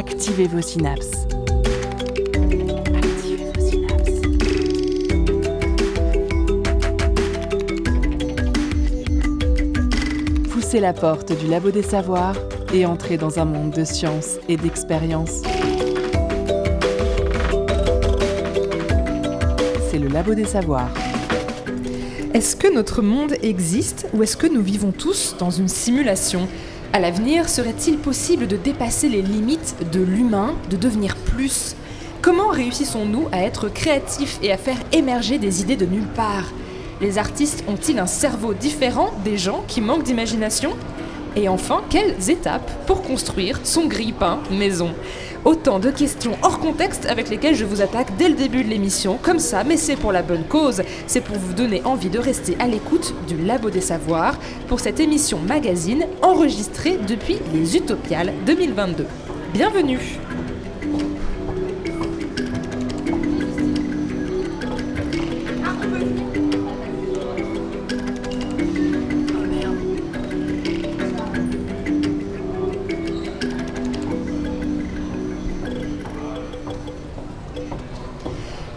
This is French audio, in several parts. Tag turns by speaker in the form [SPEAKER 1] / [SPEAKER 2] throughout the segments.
[SPEAKER 1] Activez vos synapses. Activez. Poussez la porte du labo des savoirs et entrez dans un monde de science et d'expérience. C'est le labo des savoirs.
[SPEAKER 2] Est-ce que notre monde existe ou est-ce que nous vivons tous dans une simulation? À l'avenir, serait-il possible de dépasser les limites de l'humain, de devenir plus? Comment réussissons-nous à être créatifs et à faire émerger des idées de nulle part? Les artistes ont-ils un cerveau différent des gens qui manquent d'imagination? Et enfin, quelles étapes pour construire son grille-pain maison? Autant de questions hors contexte avec lesquelles je vous attaque dès le début de l'émission, comme ça, mais c'est pour la bonne cause. C'est pour vous donner envie de rester à l'écoute du Labo des Savoirs pour cette émission magazine enregistrée depuis les Utopiales 2022. Bienvenue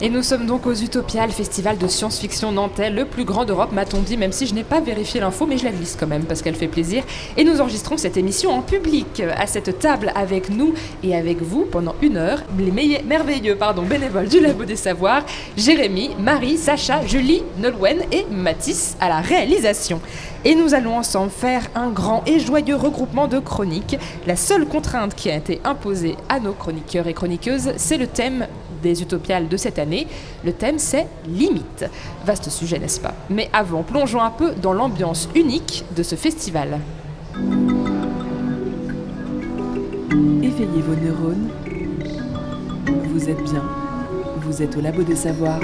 [SPEAKER 2] Et nous sommes donc aux Utopia, le festival de science-fiction nantais, le plus grand d'Europe, m'a-t-on dit, même si je n'ai pas vérifié l'info, mais je la glisse quand même parce qu'elle fait plaisir. Et nous enregistrons cette émission en public, à cette table avec nous et avec vous pendant une heure, les merveilleux pardon, bénévoles du Labo des Savoirs, Jérémy, Marie, Sacha, Julie, Nolwenn et Mathis à la réalisation. Et nous allons ensemble faire un grand et joyeux regroupement de chroniques. La seule contrainte qui a été imposée à nos chroniqueurs et chroniqueuses, c'est le thème des utopiales de cette année. Le thème, c'est limite. Vaste sujet, n'est-ce pas? Mais avant, plongeons un peu dans l'ambiance unique de ce festival.
[SPEAKER 1] Éveillez vos neurones. Vous êtes bien. Vous êtes au labo des savoirs.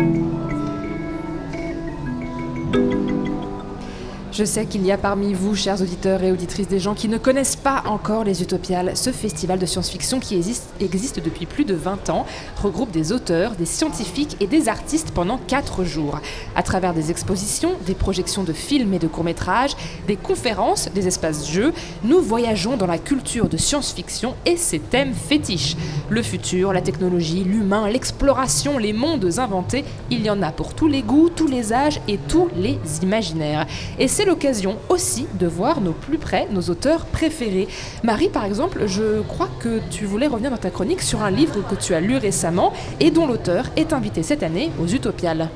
[SPEAKER 2] Je sais qu'il y a parmi vous, chers auditeurs et auditrices, des gens qui ne connaissent pas encore les Utopiales, ce festival de science-fiction qui existe, existe depuis plus de 20 ans, regroupe des auteurs, des scientifiques et des artistes pendant 4 jours. À travers des expositions, des projections de films et de courts-métrages, des conférences, des espaces jeux, nous voyageons dans la culture de science-fiction et ses thèmes fétiches. Le futur, la technologie, l'humain, l'exploration, les mondes inventés, il y en a pour tous les goûts, tous les âges et tous les imaginaires. Et c'est l'occasion aussi de voir nos plus près, nos auteurs préférés. Marie, par exemple, je crois que tu voulais revenir dans ta chronique sur un livre que tu as lu récemment et dont l'auteur est invité cette année aux Utopiales.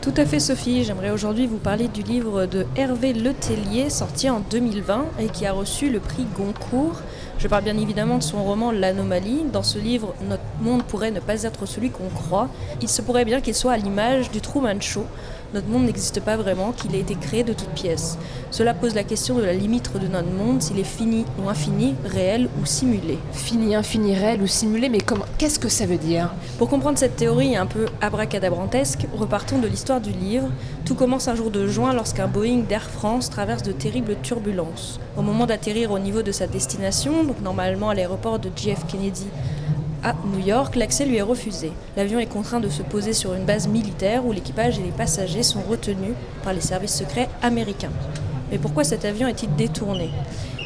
[SPEAKER 3] Tout à fait Sophie, j'aimerais aujourd'hui vous parler du livre de Hervé Letellier sorti en 2020 et qui a reçu le prix Goncourt. Je parle bien évidemment de son roman L'anomalie. Dans ce livre, notre monde pourrait ne pas être celui qu'on croit. Il se pourrait bien qu'il soit à l'image du Truman Show. Notre monde n'existe pas vraiment, qu'il a été créé de toutes pièces. Cela pose la question de la limite de notre monde, s'il est fini ou infini, réel ou simulé.
[SPEAKER 2] Fini, infini, réel ou simulé, mais comment Qu'est-ce que ça veut dire?
[SPEAKER 3] Pour comprendre cette théorie un peu abracadabrantesque, repartons de l'histoire du livre. Tout commence un jour de juin lorsqu'un Boeing d'Air France traverse de terribles turbulences. Au moment d'atterrir au niveau de sa destination, donc normalement à l'aéroport de JF Kennedy à New York, l'accès lui est refusé. L'avion est contraint de se poser sur une base militaire où l'équipage et les passagers sont retenus par les services secrets américains. Mais pourquoi cet avion est-il détourné?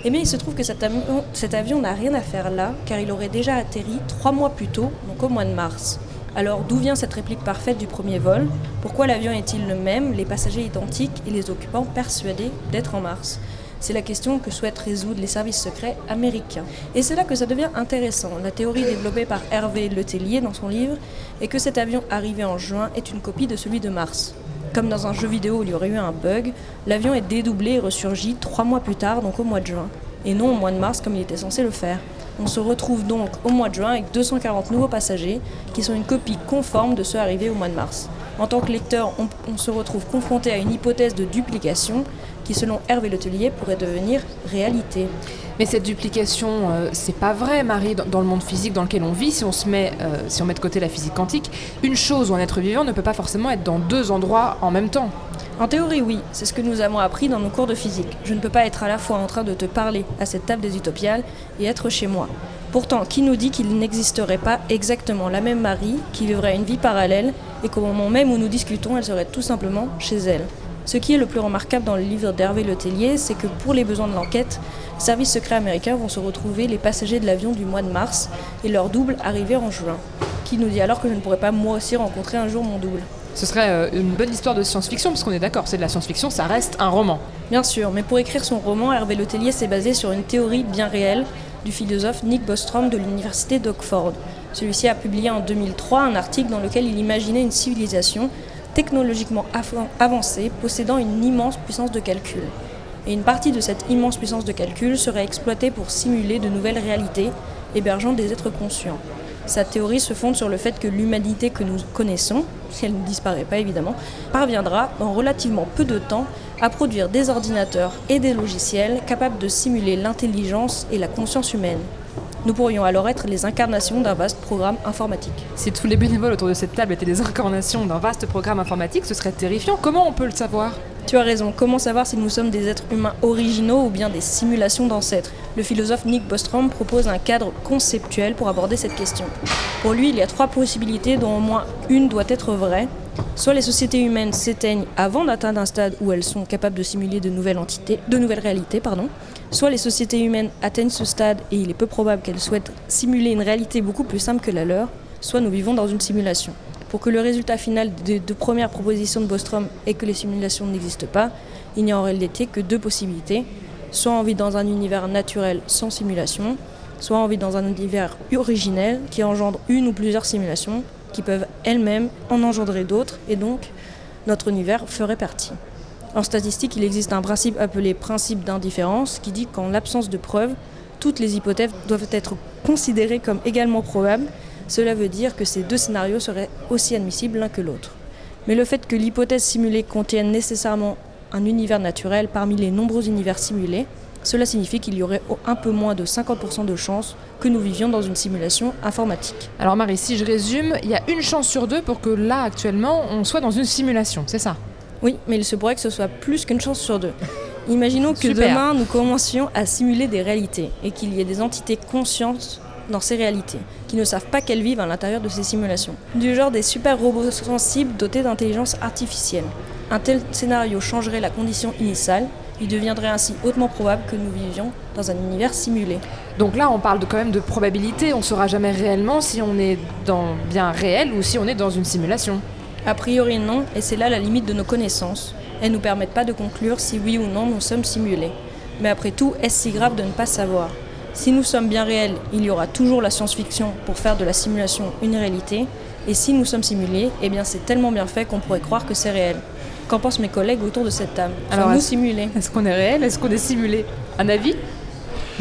[SPEAKER 3] Eh bien, il se trouve que cet avion, n'a rien à faire là, car il aurait déjà atterri trois mois plus tôt, donc au mois de mars. Alors, d'où vient cette réplique parfaite du premier vol? Pourquoi l'avion est-il le même, les passagers identiques et les occupants persuadés d'être en mars? C'est la question que souhaitent résoudre les services secrets américains. Et c'est là que ça devient intéressant. La théorie développée par Hervé Letellier dans son livre est que cet avion arrivé en juin est une copie de celui de mars. Comme dans un jeu vidéo où il y aurait eu un bug, l'avion est dédoublé et ressurgit trois mois plus tard, donc au mois de juin, et non au mois de mars comme il était censé le faire. On se retrouve donc au mois de juin avec 240 nouveaux passagers qui sont une copie conforme de ceux arrivés au mois de mars. En tant que lecteur, on, on se retrouve confronté à une hypothèse de duplication qui, selon Hervé Letellier, pourrait devenir réalité.
[SPEAKER 2] Mais cette duplication, euh, c'est pas vrai, Marie, dans, dans le monde physique dans lequel on vit. Si on se met, euh, si on met de côté la physique quantique, une chose ou un être vivant ne peut pas forcément être dans deux endroits en même temps.
[SPEAKER 3] En théorie, oui, c'est ce que nous avons appris dans nos cours de physique. Je ne peux pas être à la fois en train de te parler à cette table des utopiales et être chez moi. Pourtant, qui nous dit qu'il n'existerait pas exactement la même Marie qui vivrait une vie parallèle et qu'au moment même où nous discutons, elle serait tout simplement chez elle? Ce qui est le plus remarquable dans le livre d'Hervé Letellier, c'est que pour les besoins de l'enquête, les services secrets américains vont se retrouver les passagers de l'avion du mois de mars et leur double arriver en juin. Qui nous dit alors que je ne pourrais pas moi aussi rencontrer un jour mon double
[SPEAKER 2] Ce serait euh, une bonne histoire de science-fiction, parce qu'on est d'accord, c'est de la science-fiction, ça reste un roman.
[SPEAKER 3] Bien sûr, mais pour écrire son roman, Hervé Letellier s'est basé sur une théorie bien réelle du philosophe Nick Bostrom de l'université d'Oxford. Celui-ci a publié en 2003 un article dans lequel il imaginait une civilisation technologiquement avancée possédant une immense puissance de calcul. Et une partie de cette immense puissance de calcul serait exploitée pour simuler de nouvelles réalités hébergeant des êtres conscients. Sa théorie se fonde sur le fait que l'humanité que nous connaissons, si elle ne disparaît pas évidemment, parviendra en relativement peu de temps à produire des ordinateurs et des logiciels capables de simuler l'intelligence et la conscience humaine. Nous pourrions alors être les incarnations d'un vaste programme informatique.
[SPEAKER 2] Si tous les bénévoles autour de cette table étaient les incarnations d'un vaste programme informatique, ce serait terrifiant. Comment on peut le savoir?
[SPEAKER 3] Tu as raison, comment savoir si nous sommes des êtres humains originaux ou bien des simulations d'ancêtres? Le philosophe Nick Bostrom propose un cadre conceptuel pour aborder cette question. Pour lui, il y a trois possibilités dont au moins une doit être vraie. Soit les sociétés humaines s'éteignent avant d'atteindre un stade où elles sont capables de simuler de nouvelles entités, de nouvelles réalités, pardon. Soit les sociétés humaines atteignent ce stade et il est peu probable qu'elles souhaitent simuler une réalité beaucoup plus simple que la leur, soit nous vivons dans une simulation. Pour que le résultat final des deux premières propositions de Bostrom est que les simulations n'existent pas, il n'y a en réalité que deux possibilités. Soit on vit dans un univers naturel sans simulation, soit on vit dans un univers originel qui engendre une ou plusieurs simulations qui peuvent elles-mêmes en engendrer d'autres et donc notre univers ferait partie. En statistique, il existe un principe appelé principe d'indifférence qui dit qu'en l'absence de preuves, toutes les hypothèses doivent être considérées comme également probables cela veut dire que ces deux scénarios seraient aussi admissibles l'un que l'autre. Mais le fait que l'hypothèse simulée contienne nécessairement un univers naturel parmi les nombreux univers simulés, cela signifie qu'il y aurait un peu moins de 50% de chances que nous vivions dans une simulation informatique.
[SPEAKER 2] Alors Marie, si je résume, il y a une chance sur deux pour que là, actuellement, on soit dans une simulation, c'est ça?
[SPEAKER 3] Oui, mais il se pourrait que ce soit plus qu'une chance sur deux. Imaginons que demain, nous commencions à simuler des réalités et qu'il y ait des entités conscientes dans ces réalités, qui ne savent pas qu'elles vivent à l'intérieur de ces simulations. Du genre des super robots sensibles dotés d'intelligence artificielle. Un tel scénario changerait la condition initiale, il deviendrait ainsi hautement probable que nous vivions dans un univers simulé.
[SPEAKER 2] Donc là, on parle de, quand même de probabilité, on ne saura jamais réellement si on est dans bien réel ou si on est dans une simulation.
[SPEAKER 3] A priori non, et c'est là la limite de nos connaissances. Elles ne nous permettent pas de conclure si oui ou non nous sommes simulés. Mais après tout, est-ce si grave de ne pas savoir? Si nous sommes bien réels, il y aura toujours la science-fiction pour faire de la simulation une réalité. Et si nous sommes simulés, eh bien c'est tellement bien fait qu'on pourrait croire que c'est réel. Qu'en pensent mes collègues autour de cette table? Alors, nous simulés
[SPEAKER 2] Est-ce qu'on est réel? Est-ce qu'on est simulé? Un avis?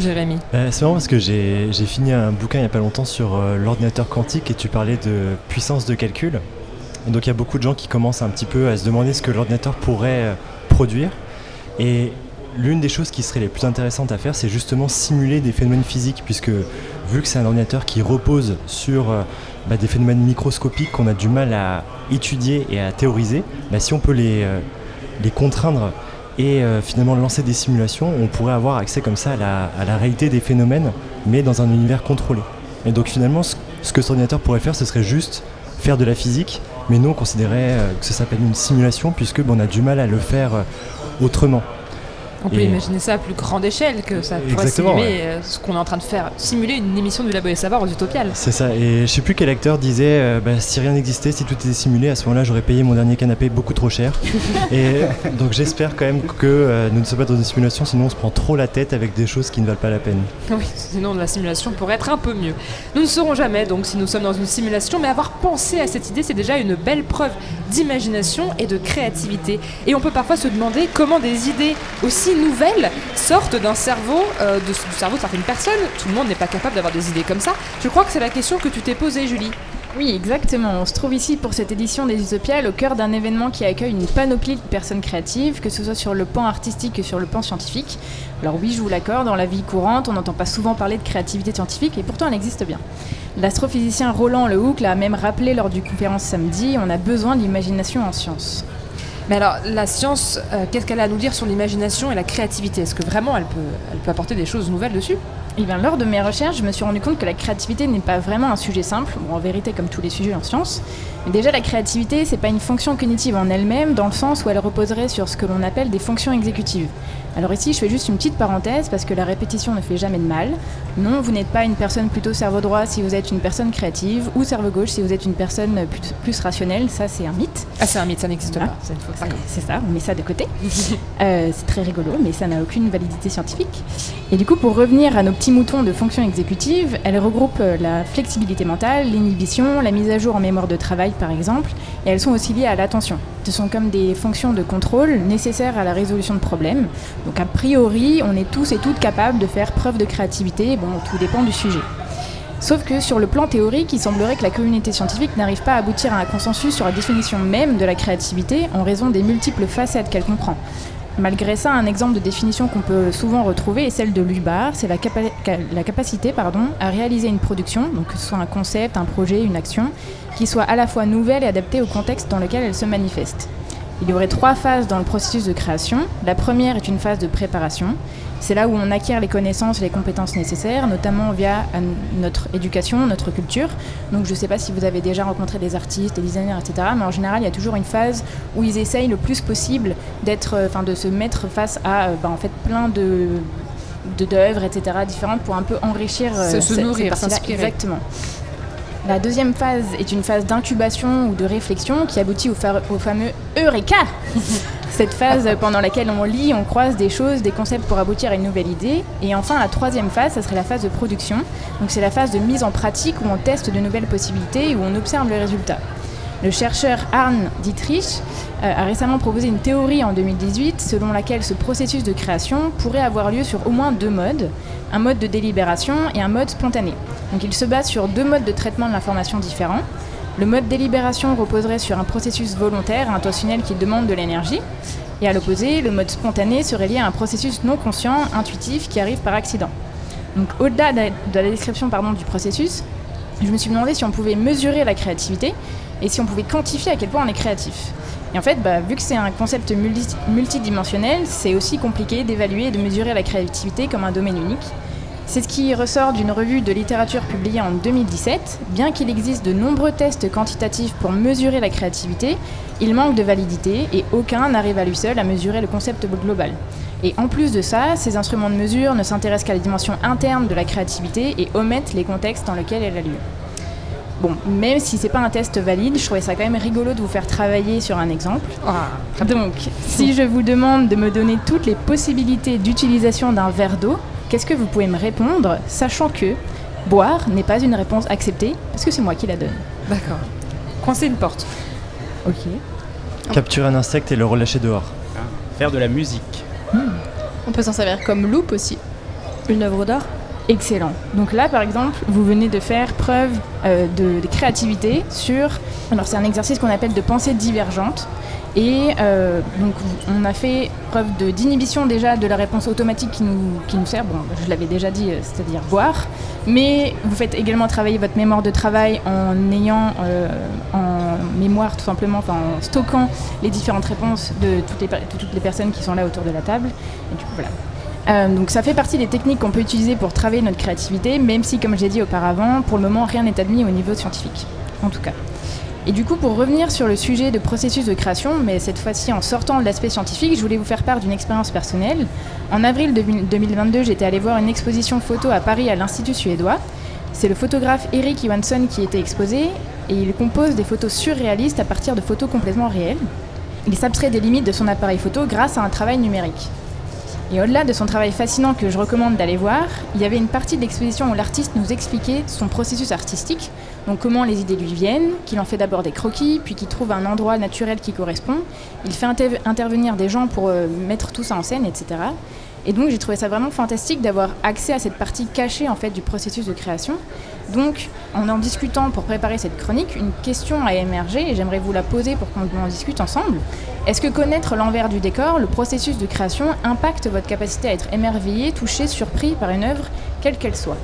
[SPEAKER 2] Jérémy.
[SPEAKER 4] Euh, C'est marrant parce que j'ai fini un bouquin il n'y a pas longtemps sur euh, l'ordinateur quantique et tu parlais de puissance de calcul. Et donc il y a beaucoup de gens qui commencent un petit peu à se demander ce que l'ordinateur pourrait euh, produire. Et l'une des choses qui serait les plus intéressantes à faire, c'est justement simuler des phénomènes physiques, puisque vu que c'est un ordinateur qui repose sur euh, bah, des phénomènes microscopiques qu'on a du mal à étudier et à théoriser, bah, si on peut les, euh, les contraindre et euh, finalement lancer des simulations, on pourrait avoir accès comme ça à la, réalité des phénomènes, mais dans un univers contrôlé. Et donc finalement, ce, que cet ordinateur pourrait faire, ce serait juste faire de la physique, mais nous on considérait que ça s'appelle une simulation, puisque bah, on a du mal à le faire autrement.
[SPEAKER 2] On peut imaginer ça à plus grande échelle, que ça pourrait simuler euh, ce qu'on est en train de faire, simuler une émission du Labo des Savoirs aux Utopiales.
[SPEAKER 4] C'est ça, et je sais plus quel acteur disait euh, bah, si rien n'existait, si tout était simulé, à ce moment-là j'aurais payé mon dernier canapé beaucoup trop cher. et donc j'espère quand même que euh, nous ne sommes pas dans une simulation, sinon on se prend trop la tête avec des choses qui ne valent pas la peine.
[SPEAKER 2] Oui, sinon la simulation pourrait être un peu mieux. Nous ne saurons jamais donc si nous sommes dans une simulation, mais avoir pensé à cette idée, c'est déjà une belle preuve d'imagination et de créativité. Et on peut parfois se demander comment des idées aussi nouvelles sortent d'un cerveau, euh, du cerveau de certaines personnes. Tout le monde n'est pas capable d'avoir des idées comme ça. Je crois que c'est la question que tu t'es posée, Julie.
[SPEAKER 5] Oui, exactement. On se trouve ici pour cette édition des Utopiales au cœur d'un événement qui accueille une panoplie de personnes créatives, que ce soit sur le plan artistique que sur le plan scientifique. Alors oui, je vous l'accorde, dans la vie courante, on n'entend pas souvent parler de créativité scientifique, et pourtant elle existe bien. L'astrophysicien Roland Lehoucq l'a même rappelé lors du conférence samedi, on a besoin d'imagination en science.
[SPEAKER 2] Mais alors, la science, euh, qu'est-ce qu'elle a à nous dire sur l'imagination et la créativité? Est-ce que vraiment elle peut, elle peut apporter des choses nouvelles dessus?
[SPEAKER 5] Et bien, lors de mes recherches, je me suis rendu compte que la créativité n'est pas vraiment un sujet simple, bon, en vérité comme tous les sujets en sciences. Mais déjà, la créativité, c'est pas une fonction cognitive en elle-même, dans le sens où elle reposerait sur ce que l'on appelle des fonctions exécutives. Alors ici, je fais juste une petite parenthèse parce que la répétition ne fait jamais de mal. Non, vous n'êtes pas une personne plutôt cerveau droit si vous êtes une personne créative, ou cerveau gauche si vous êtes une personne plus, rationnelle. Ça, c'est un mythe.
[SPEAKER 2] Ah, c'est un mythe, ça n'existe
[SPEAKER 5] Voilà.
[SPEAKER 2] pas. C'est ça
[SPEAKER 5] on met ça de côté. Euh, c'est très rigolo, mais ça n'a aucune validité scientifique. Et du coup, pour revenir à nos petits moutons de fonctions exécutives, elles regroupent euh, la flexibilité mentale, l'inhibition, la mise à jour en mémoire de travail, par exemple, et elles sont aussi liées à l'attention. Ce sont comme des fonctions de contrôle nécessaires à la résolution de problèmes. Donc, a priori, on est tous et toutes capables de faire preuve de créativité. Bon, tout dépend du sujet. Sauf que sur le plan théorique, il semblerait que la communauté scientifique n'arrive pas à aboutir à un consensus sur la définition même de la créativité en raison des multiples facettes qu'elle comprend. Malgré ça, un exemple de définition qu'on peut souvent retrouver est celle de Lubar, c'est la, capa- ca- la capacité pardon, à réaliser une production, que ce soit un concept, un projet, une action, qui soit à la fois nouvelle et adaptée au contexte dans lequel elle se manifeste. Il y aurait trois phases dans le processus de création. La première est une phase de préparation. C'est là où on acquiert les connaissances et les compétences nécessaires, notamment via euh, notre éducation, notre culture. Donc je ne sais pas si vous avez déjà rencontré des artistes, des designers, etc. Mais en général, il y a toujours une phase où ils essayent le plus possible d'être, euh, enfin, de se mettre face à, euh, bah, en fait, plein de d'œuvres, etc., différentes pour un peu enrichir euh,
[SPEAKER 2] Se- se nourrir, s'inspirer.
[SPEAKER 5] Exactement. La deuxième phase est une phase d'incubation ou de réflexion qui aboutit au, fa- au fameux Eureka Cette phase pendant laquelle on lit, on croise des choses, des concepts pour aboutir à une nouvelle idée. Et enfin, la troisième phase, ça serait la phase de production. Donc c'est la phase de mise en pratique où on teste de nouvelles possibilités et où on observe le résultat. Le chercheur Arne Dietrich euh, a récemment proposé une théorie en 2018 selon laquelle ce processus de création pourrait avoir lieu sur au moins deux modes, un mode de délibération et un mode spontané. Donc il se base sur deux modes de traitement de l'information différents. Le mode délibération reposerait sur un processus volontaire, intentionnel qui demande de l'énergie. Et à l'opposé, le mode spontané serait lié à un processus non conscient, intuitif, qui arrive par accident. Donc au-delà de la- de la description du processus, je me suis demandé si on pouvait mesurer la créativité et si on pouvait quantifier à quel point on est créatif. Et en fait, bah, vu que c'est un concept multi- multidimensionnel, c'est aussi compliqué d'évaluer et de mesurer la créativité comme un domaine unique. C'est ce qui ressort d'une revue de littérature publiée en 2017. Bien qu'il existe de nombreux tests quantitatifs pour mesurer la créativité, il manque de validité et aucun n'arrive à lui seul à mesurer le concept global. Et en plus de ça, ces instruments de mesure ne s'intéressent qu'à la dimension interne de la créativité et omettent les contextes dans lesquels elle a lieu. Bon, même si c'est pas un test valide, je trouvais ça quand même rigolo de vous faire travailler sur un exemple.
[SPEAKER 2] Ah,
[SPEAKER 5] Donc, si je vous demande de me donner toutes les possibilités d'utilisation d'un verre d'eau, qu'est-ce que vous pouvez me répondre, sachant que boire n'est pas une réponse acceptée, parce que c'est moi qui la donne.
[SPEAKER 2] d'accord. Coincer une porte.
[SPEAKER 5] Ok.
[SPEAKER 4] Capturer un insecte et le relâcher dehors.
[SPEAKER 6] Faire de la musique.
[SPEAKER 7] On peut s'en servir comme loupe aussi.
[SPEAKER 3] Une œuvre d'art
[SPEAKER 5] Excellent. Donc là, par exemple, vous venez de faire preuve euh, de, créativité sur... Alors c'est un exercice qu'on appelle de pensée divergente. Et euh, donc on a fait preuve d'inhibition déjà de la réponse automatique qui nous, qui sert, bon je l'avais déjà dit, euh, c'est-à-dire boire, mais vous faites également travailler votre mémoire de travail en ayant mémoire tout simplement, en stockant les différentes réponses de toutes les, personnes qui sont là autour de la table. Euh, donc ça fait partie des techniques qu'on peut utiliser pour travailler notre créativité, même si, comme j'ai dit auparavant, pour le moment, rien n'est admis au niveau scientifique, en tout cas. Et du coup, pour revenir sur le sujet de processus de création, mais cette fois-ci en sortant de l'aspect scientifique, je voulais vous faire part d'une expérience personnelle. En avril 2000 2022, j'étais allée voir une exposition photo à Paris à l'Institut suédois. C'est le photographe Eric Johansson qui était exposé, et il compose des photos surréalistes à partir de photos complètement réelles. Il s'abstrait des limites de son appareil photo grâce à un travail numérique. Et au-delà de son travail fascinant que je recommande d'aller voir, il y avait une partie de l'exposition où l'artiste nous expliquait son processus artistique, donc comment les idées lui viennent, qu'il en fait d'abord des croquis, puis qu'il trouve un endroit naturel qui correspond. Il fait inter- intervenir des gens pour euh, mettre tout ça en scène, etc. Et donc j'ai trouvé ça vraiment fantastique d'avoir accès à cette partie cachée en fait du processus de création. Donc en en discutant pour préparer cette chronique, une question a émergé et j'aimerais vous la poser pour qu'on en discute ensemble. Est-ce que connaître l'envers du décor, le processus de création, impacte votre capacité à être émerveillé, touché, surpris par une œuvre, quelle qu'elle soit?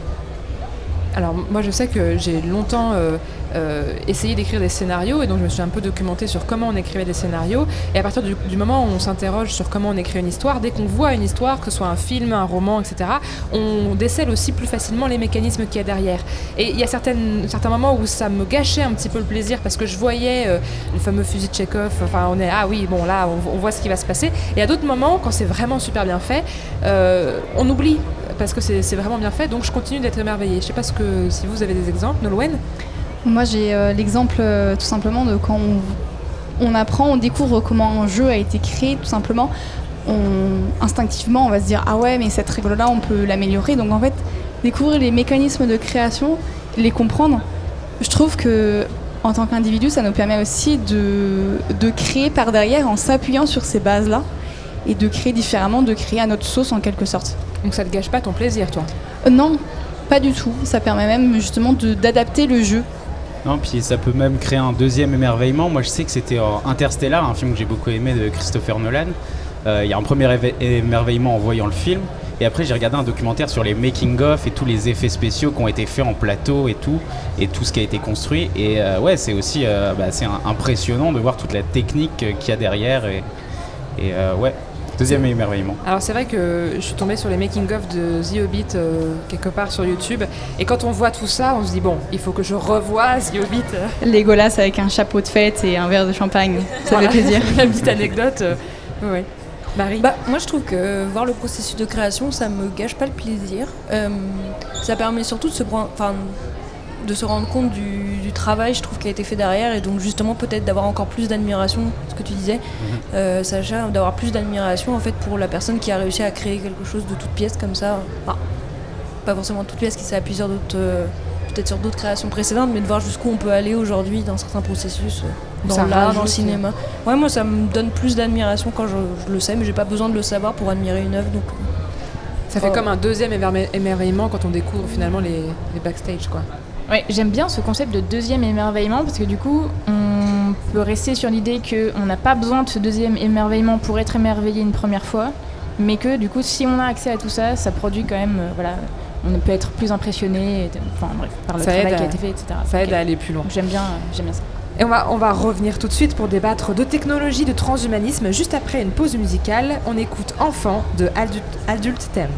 [SPEAKER 2] Alors moi je sais que j'ai longtemps euh, euh, essayer d'écrire des scénarios et donc je me suis un peu documentée sur comment on écrivait des scénarios et à partir du, moment où on s'interroge sur comment on écrit une histoire, dès qu'on voit une histoire, que ce soit un film, un roman, etc., on décèle aussi plus facilement les mécanismes qu'il y a derrière. Et il y a certaines, certains moments où ça me gâchait un petit peu le plaisir parce que je voyais euh, le fameux fusil de Chekhov, enfin on est ah oui bon là on, voit ce qui va se passer et à d'autres moments quand c'est vraiment super bien fait, euh, on oublie parce que c'est vraiment bien fait donc je continue d'être émerveillée. Je sais pas ce que si vous avez des exemples, Nolwenn?
[SPEAKER 7] Moi, j'ai euh, l'exemple euh, tout simplement de quand on, on apprend, on découvre comment un jeu a été créé, tout simplement. On, instinctivement, on va se dire Ah ouais, mais cette règle-là, on peut l'améliorer. Donc en fait, découvrir les mécanismes de création, les comprendre, je trouve que en tant qu'individu, ça nous permet aussi de, de créer par derrière en s'appuyant sur ces bases-là et de créer différemment, de créer à notre sauce en quelque sorte.
[SPEAKER 2] Donc ça te gâche pas ton plaisir toi?
[SPEAKER 7] Euh, non, pas du tout. Ça permet même justement d'adapter le jeu.
[SPEAKER 6] Puis ça peut même créer un deuxième émerveillement. Moi, je sais que c'était euh, Interstellar, un film que j'ai beaucoup aimé de Christopher Nolan. Euh, Il y a un premier émerveillement en voyant le film. Et après, j'ai regardé un documentaire sur les making-of et tous les effets spéciaux qui ont été faits en plateau et tout, et tout ce qui a été construit. Et euh, ouais, c'est aussi bah, c'est impressionnant de voir toute la technique qu'il y a derrière. Et, ouais, deuxième émerveillement.
[SPEAKER 2] Alors c'est vrai que je suis tombée sur les making-of de The Hobbit euh, quelque part sur YouTube et quand on voit tout ça, on se dit bon, il faut que je revoie The Hobbit.
[SPEAKER 7] Legolas avec un chapeau de fête et un verre de champagne. Ça
[SPEAKER 2] Voilà.
[SPEAKER 7] fait plaisir.
[SPEAKER 2] La petite anecdote. euh, ouais, ouais. Marie
[SPEAKER 3] Bah, moi, je trouve que voir le processus de création, ça me gâche pas le plaisir. Euh, ça permet surtout se, de se rendre compte du, du travail, je trouve, qui a été fait derrière, et donc justement peut-être d'avoir encore plus d'admiration, ce que tu disais, euh, Sacha, d'avoir plus d'admiration en fait pour la personne qui a réussi à créer quelque chose de toute pièce comme ça. Enfin, pas forcément de toute pièce, qui s'est sur d'autres, euh, peut-être sur d'autres créations précédentes, mais de voir jusqu'où on peut aller aujourd'hui dans certains processus, euh, dans l'art, dans le cinéma. Ouais, moi ça me donne plus d'admiration quand je, je le sais, mais j'ai pas besoin de le savoir pour admirer une œuvre. Donc,
[SPEAKER 2] Ça fait
[SPEAKER 3] Oh.
[SPEAKER 2] comme un deuxième émerveillement quand on découvre finalement les, les backstage quoi.
[SPEAKER 5] Ouais, j'aime bien ce concept de deuxième émerveillement parce que du coup, on peut rester sur l'idée qu'on n'a pas besoin de ce deuxième émerveillement pour être émerveillé une première fois, mais que du coup, si on a accès à tout ça, ça produit quand même, euh, voilà, on peut être plus impressionné, et- enfin bref, par le
[SPEAKER 2] Ça
[SPEAKER 5] travail qui a été fait, etc.
[SPEAKER 2] Ça aide à aller plus loin.
[SPEAKER 5] J'aime bien, euh, j'aime bien ça.
[SPEAKER 2] Et on va, on va revenir tout de suite pour débattre de technologie, de transhumanisme. Juste après une pause musicale, on écoute Enfant de Adult, Adult Thème.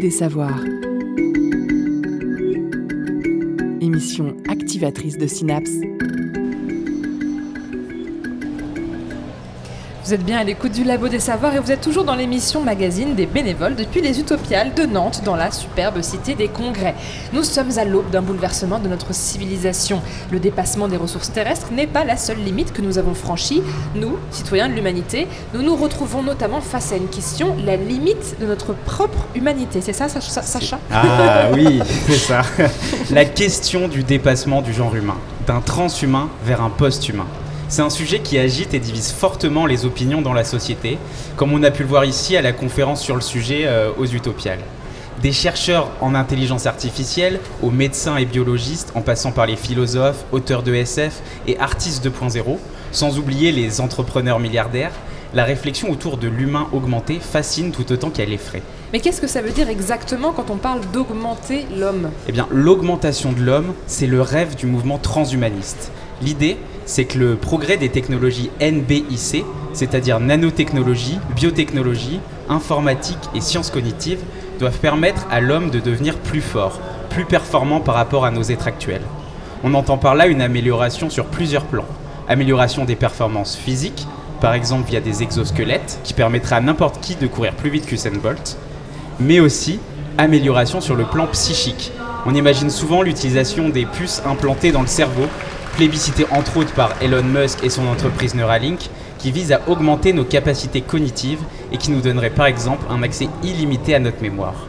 [SPEAKER 1] Des Savoirs. Émission activatrice de synapses.
[SPEAKER 2] Vous êtes bien à l'écoute du Labo des Savoirs et vous êtes toujours dans l'émission magazine des bénévoles depuis les Utopiales de Nantes dans la superbe cité des Congrès. Nous sommes à l'aube d'un bouleversement de notre civilisation. Le dépassement des ressources terrestres n'est pas la seule limite que nous avons franchie. Nous, citoyens de l'humanité, nous nous retrouvons notamment face à une question, la limite de notre propre humanité. C'est ça, Sacha-
[SPEAKER 6] Ah oui, c'est ça. La question du dépassement du genre humain, d'un transhumain vers un post-humain. C'est un sujet qui agite et divise fortement les opinions dans la société, comme on a pu le voir ici à la conférence sur le sujet euh, aux Utopiales. Des chercheurs en intelligence artificielle, aux médecins et biologistes, en passant par les philosophes, auteurs de SF et artistes 2.0, sans oublier les entrepreneurs milliardaires, la réflexion autour de l'humain augmenté fascine tout autant qu'elle effraie.
[SPEAKER 2] Mais qu'est-ce que ça veut dire exactement quand on parle d'augmenter l'homme?
[SPEAKER 6] Eh bien, l'augmentation de l'homme, c'est le rêve du mouvement transhumaniste. L'idée, c'est que le progrès des technologies NBIC, c'est-à-dire nanotechnologie, biotechnologie, informatique et sciences cognitives, doivent permettre à l'homme de devenir plus fort, plus performant par rapport à nos êtres actuels. On entend par là une amélioration sur plusieurs plans. Amélioration des performances physiques, par exemple via des exosquelettes, qui permettraient à n'importe qui de courir plus vite qu'Usain Bolt, mais aussi amélioration sur le plan psychique. On imagine souvent l'utilisation des puces implantées dans le cerveau, plébiscité entre autres par Elon Musk et son entreprise Neuralink, qui vise à augmenter nos capacités cognitives et qui nous donnerait par exemple un accès illimité à notre mémoire.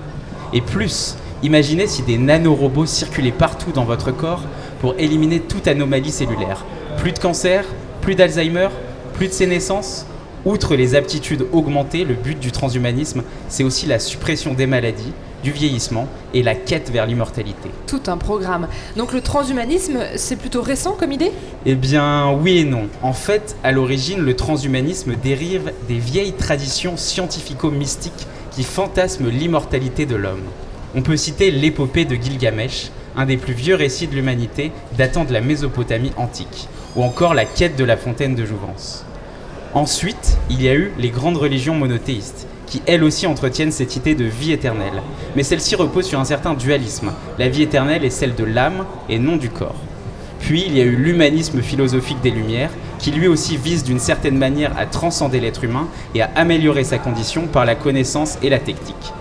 [SPEAKER 6] Et plus, imaginez si des nanorobots circulaient partout dans votre corps pour éliminer toute anomalie cellulaire. Plus de cancer, plus d'Alzheimer, plus de sénescence Outre les aptitudes augmentées, le but du transhumanisme, c'est aussi la suppression des maladies, du vieillissement et la quête vers l'immortalité.
[SPEAKER 2] Tout un programme. Donc le transhumanisme, c'est plutôt récent comme idée?
[SPEAKER 6] Eh bien oui et non. En fait, à l'origine, le transhumanisme dérive des vieilles traditions scientifico-mystiques qui fantasment l'immortalité de l'homme. On peut citer l'épopée de Gilgamesh, un des plus vieux récits de l'humanité datant de la Mésopotamie antique, ou encore la quête de la fontaine de jouvence. Ensuite, il y a eu les grandes religions monothéistes, qui elles aussi entretiennent cette idée de vie éternelle. Mais celle-ci repose sur un certain dualisme. La vie éternelle est celle de l'âme et non du corps. Puis il y a eu l'humanisme philosophique des Lumières, qui lui aussi vise d'une certaine manière à transcender l'être humain et à améliorer sa condition par la connaissance et la technique.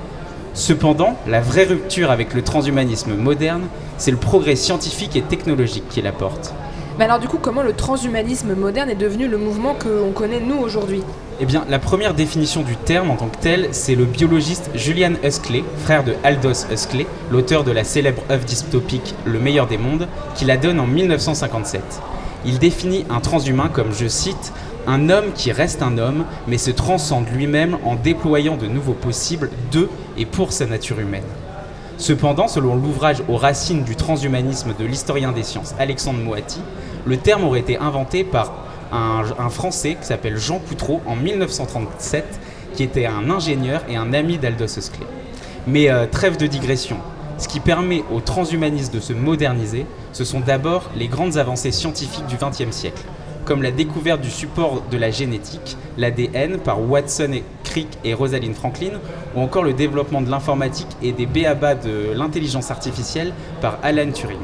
[SPEAKER 6] Cependant, la vraie rupture avec le transhumanisme moderne, c'est le progrès scientifique et technologique qu'il apporte.
[SPEAKER 2] Mais alors du coup, comment le transhumanisme moderne est devenu le mouvement qu'on connaît nous aujourd'hui?
[SPEAKER 6] Eh bien, la première définition du terme en tant que tel, c'est le biologiste Julian Huxley, frère de Aldous Huxley, l'auteur de la célèbre œuvre dystopique Le meilleur des mondes, qui la donne en 1957. Il définit un transhumain comme, je cite, un homme qui reste un homme, mais se transcende lui-même en déployant de nouveaux possibles de et pour sa nature humaine. Cependant, selon l'ouvrage aux racines du transhumanisme de l'historien des sciences Alexandre Moati, le terme aurait été inventé par un, Français qui s'appelle Jean Coutreau en 1937, qui était un ingénieur et un ami d'Aldous Huxley. Mais euh, trêve de digression. Ce qui permet aux transhumanistes de se moderniser, ce sont d'abord les grandes avancées scientifiques du XXe siècle, comme la découverte du support de la génétique, l'ADN, par Watson et Crick et Rosalind Franklin, ou encore le développement de l'informatique et des BABA de l'intelligence artificielle par Alan Turing.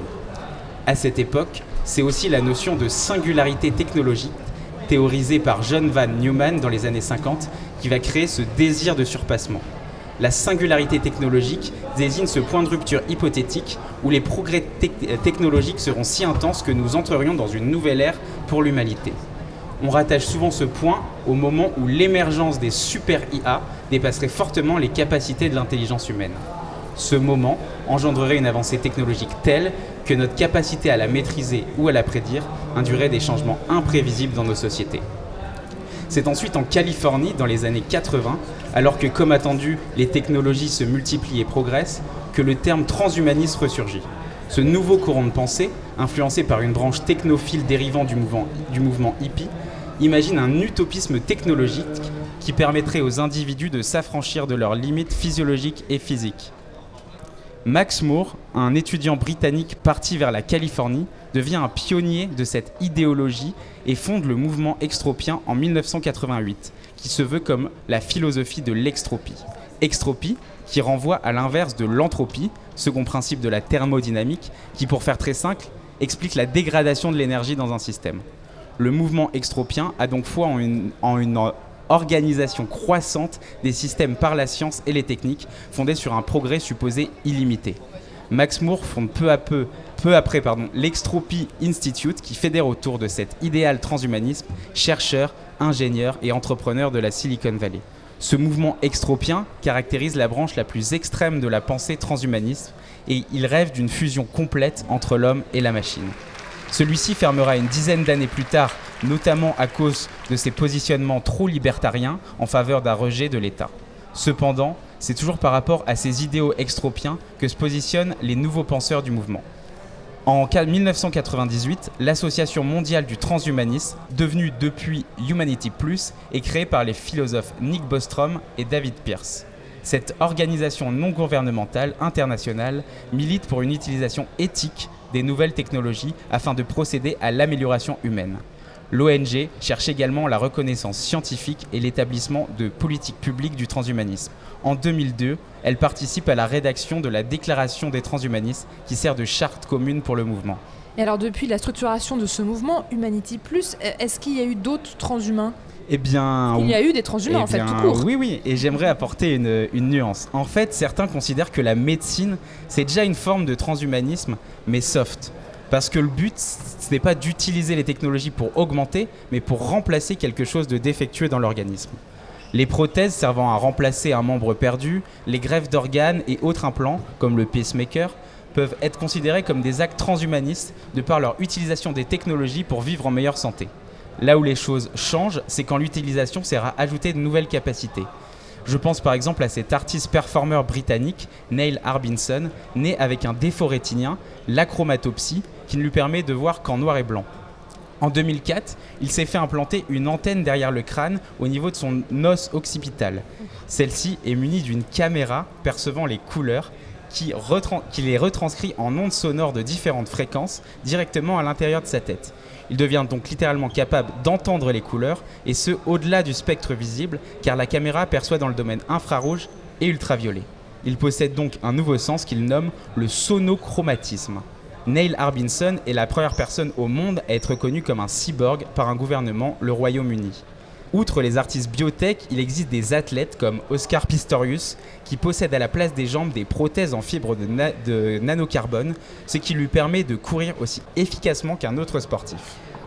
[SPEAKER 6] À cette époque, c'est aussi la notion de singularité technologique, théorisée par John Van Neumann dans les années 50, qui va créer ce désir de surpassement. La singularité technologique désigne ce point de rupture hypothétique où les progrès technologiques seront si intenses que nous entrerions dans une nouvelle ère pour l'humanité. On rattache souvent ce point au moment où l'émergence des super IA dépasserait fortement les capacités de l'intelligence humaine. Ce moment engendrerait une avancée technologique telle que notre capacité à la maîtriser ou à la prédire induirait des changements imprévisibles dans nos sociétés. C'est ensuite en Californie, dans les années 80, alors que, comme attendu, les technologies se multiplient et progressent, que le terme transhumanisme ressurgit. Ce nouveau courant de pensée, influencé par une branche technophile dérivant du mouvement, du mouvement hippie, imagine un utopisme technologique qui permettrait aux individus de s'affranchir de leurs limites physiologiques et physiques. Max Moore, un étudiant britannique parti vers la Californie, devient un pionnier de cette idéologie et fonde le mouvement extropien en 1988, qui se veut comme la philosophie de l'extropie. Extropie, qui renvoie à l'inverse de l'entropie, second principe de la thermodynamique, qui, pour faire très simple, explique la dégradation de l'énergie dans un système. Le mouvement extropien a donc foi en une, en une organisation croissante des systèmes par la science et les techniques, fondée sur un progrès supposé illimité. Max Moore fonde peu à peu, peu après pardon, l'Extropy Institute qui fédère autour de cet idéal transhumanisme chercheurs, ingénieurs et entrepreneurs de la Silicon Valley. Ce mouvement extropien caractérise la branche la plus extrême de la pensée transhumaniste et il rêve d'une fusion complète entre l'homme et la machine. Celui-ci fermera une dizaine d'années plus tard, notamment à cause de ses positionnements trop libertariens en faveur d'un rejet de l'État. Cependant, c'est toujours par rapport à ces idéaux extropiens que se positionnent les nouveaux penseurs du mouvement. En 1998, l'Association mondiale du transhumanisme, devenue depuis Humanity Plus, est créée par les philosophes Nick Bostrom et David Pierce. Cette organisation non gouvernementale internationale milite pour une utilisation éthique des nouvelles technologies afin de procéder à l'amélioration humaine. L'ONG cherche également la reconnaissance scientifique et l'établissement de politiques publiques du transhumanisme. En 2002, elle participe à la rédaction de la Déclaration des transhumanistes qui sert de charte commune pour le mouvement.
[SPEAKER 2] Et alors depuis la structuration de ce mouvement, Humanity Plus, est-ce qu'il y a eu d'autres transhumains?
[SPEAKER 6] Eh bien,
[SPEAKER 2] il y a eu des transhumains
[SPEAKER 6] eh
[SPEAKER 2] en fait tout court.
[SPEAKER 6] Oui, oui, et j'aimerais apporter une, une, nuance. En fait, certains considèrent que la médecine, c'est déjà une forme de transhumanisme, mais soft. Parce que le but, ce n'est pas d'utiliser les technologies pour augmenter, mais pour remplacer quelque chose de défectueux dans l'organisme. Les prothèses servant à remplacer un membre perdu, les greffes d'organes et autres implants, comme le pacemaker, peuvent être considérés comme des actes transhumanistes de par leur utilisation des technologies pour vivre en meilleure santé. Là où les choses changent, c'est quand l'utilisation sert à ajouter de nouvelles capacités. Je pense par exemple à cet artiste performeur britannique, Neil Harbinson, né avec un défaut rétinien, l'achromatopsie, qui ne lui permet de voir qu'en noir et blanc. En 2004, il s'est fait implanter une antenne derrière le crâne au niveau de son os occipital. Celle-ci est munie d'une caméra percevant les couleurs qui, les retranscrit en ondes sonores de différentes fréquences directement à l'intérieur de sa tête. Il devient donc littéralement capable d'entendre les couleurs, et ce au-delà du spectre visible, car la caméra perçoit dans le domaine infrarouge et ultraviolet. Il possède donc un nouveau sens qu'il nomme le sonochromatisme. Neil Harbinson est la première personne au monde à être reconnue comme un cyborg par un gouvernement, le Royaume-Uni. Outre les artistes biotech, il existe des athlètes comme Oscar Pistorius qui possède à la place des jambes des prothèses en fibre de, de nanocarbone, ce qui lui permet de courir aussi efficacement qu'un autre sportif.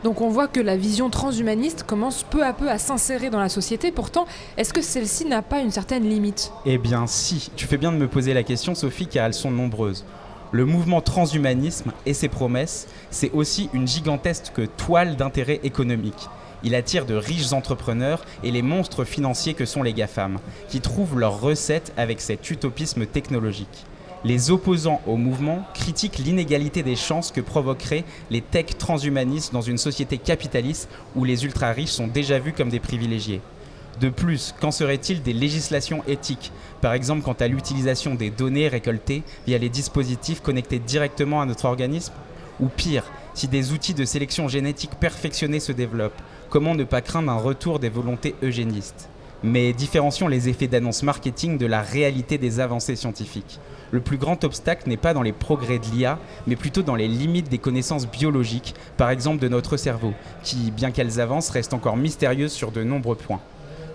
[SPEAKER 2] Donc on voit que la vision transhumaniste commence peu à peu à s'insérer dans la société. Pourtant, est-ce que celle-ci n'a pas une certaine limite?
[SPEAKER 6] Eh bien si, tu fais bien de me poser la question Sophie car elles sont nombreuses. Le mouvement transhumanisme et ses promesses, c'est aussi une gigantesque toile d'intérêt économique. Il attire de riches entrepreneurs et les monstres financiers que sont les GAFAM, qui trouvent leur recette avec cet utopisme technologique. Les opposants au mouvement critiquent l'inégalité des chances que provoqueraient les techs transhumanistes dans une société capitaliste où les ultra-riches sont déjà vus comme des privilégiés. De plus, qu'en serait-il des législations éthiques, par exemple quant à l'utilisation des données récoltées via les dispositifs connectés directement à notre organisme? Ou pire, si des outils de sélection génétique perfectionnés se développent, comment ne pas craindre un retour des volontés eugénistes? Mais différencions les effets d'annonce marketing de la réalité des avancées scientifiques. Le plus grand obstacle n'est pas dans les progrès de l'IA, mais plutôt dans les limites des connaissances biologiques, par exemple de notre cerveau, qui, bien qu'elles avancent, restent encore mystérieuses sur de nombreux points.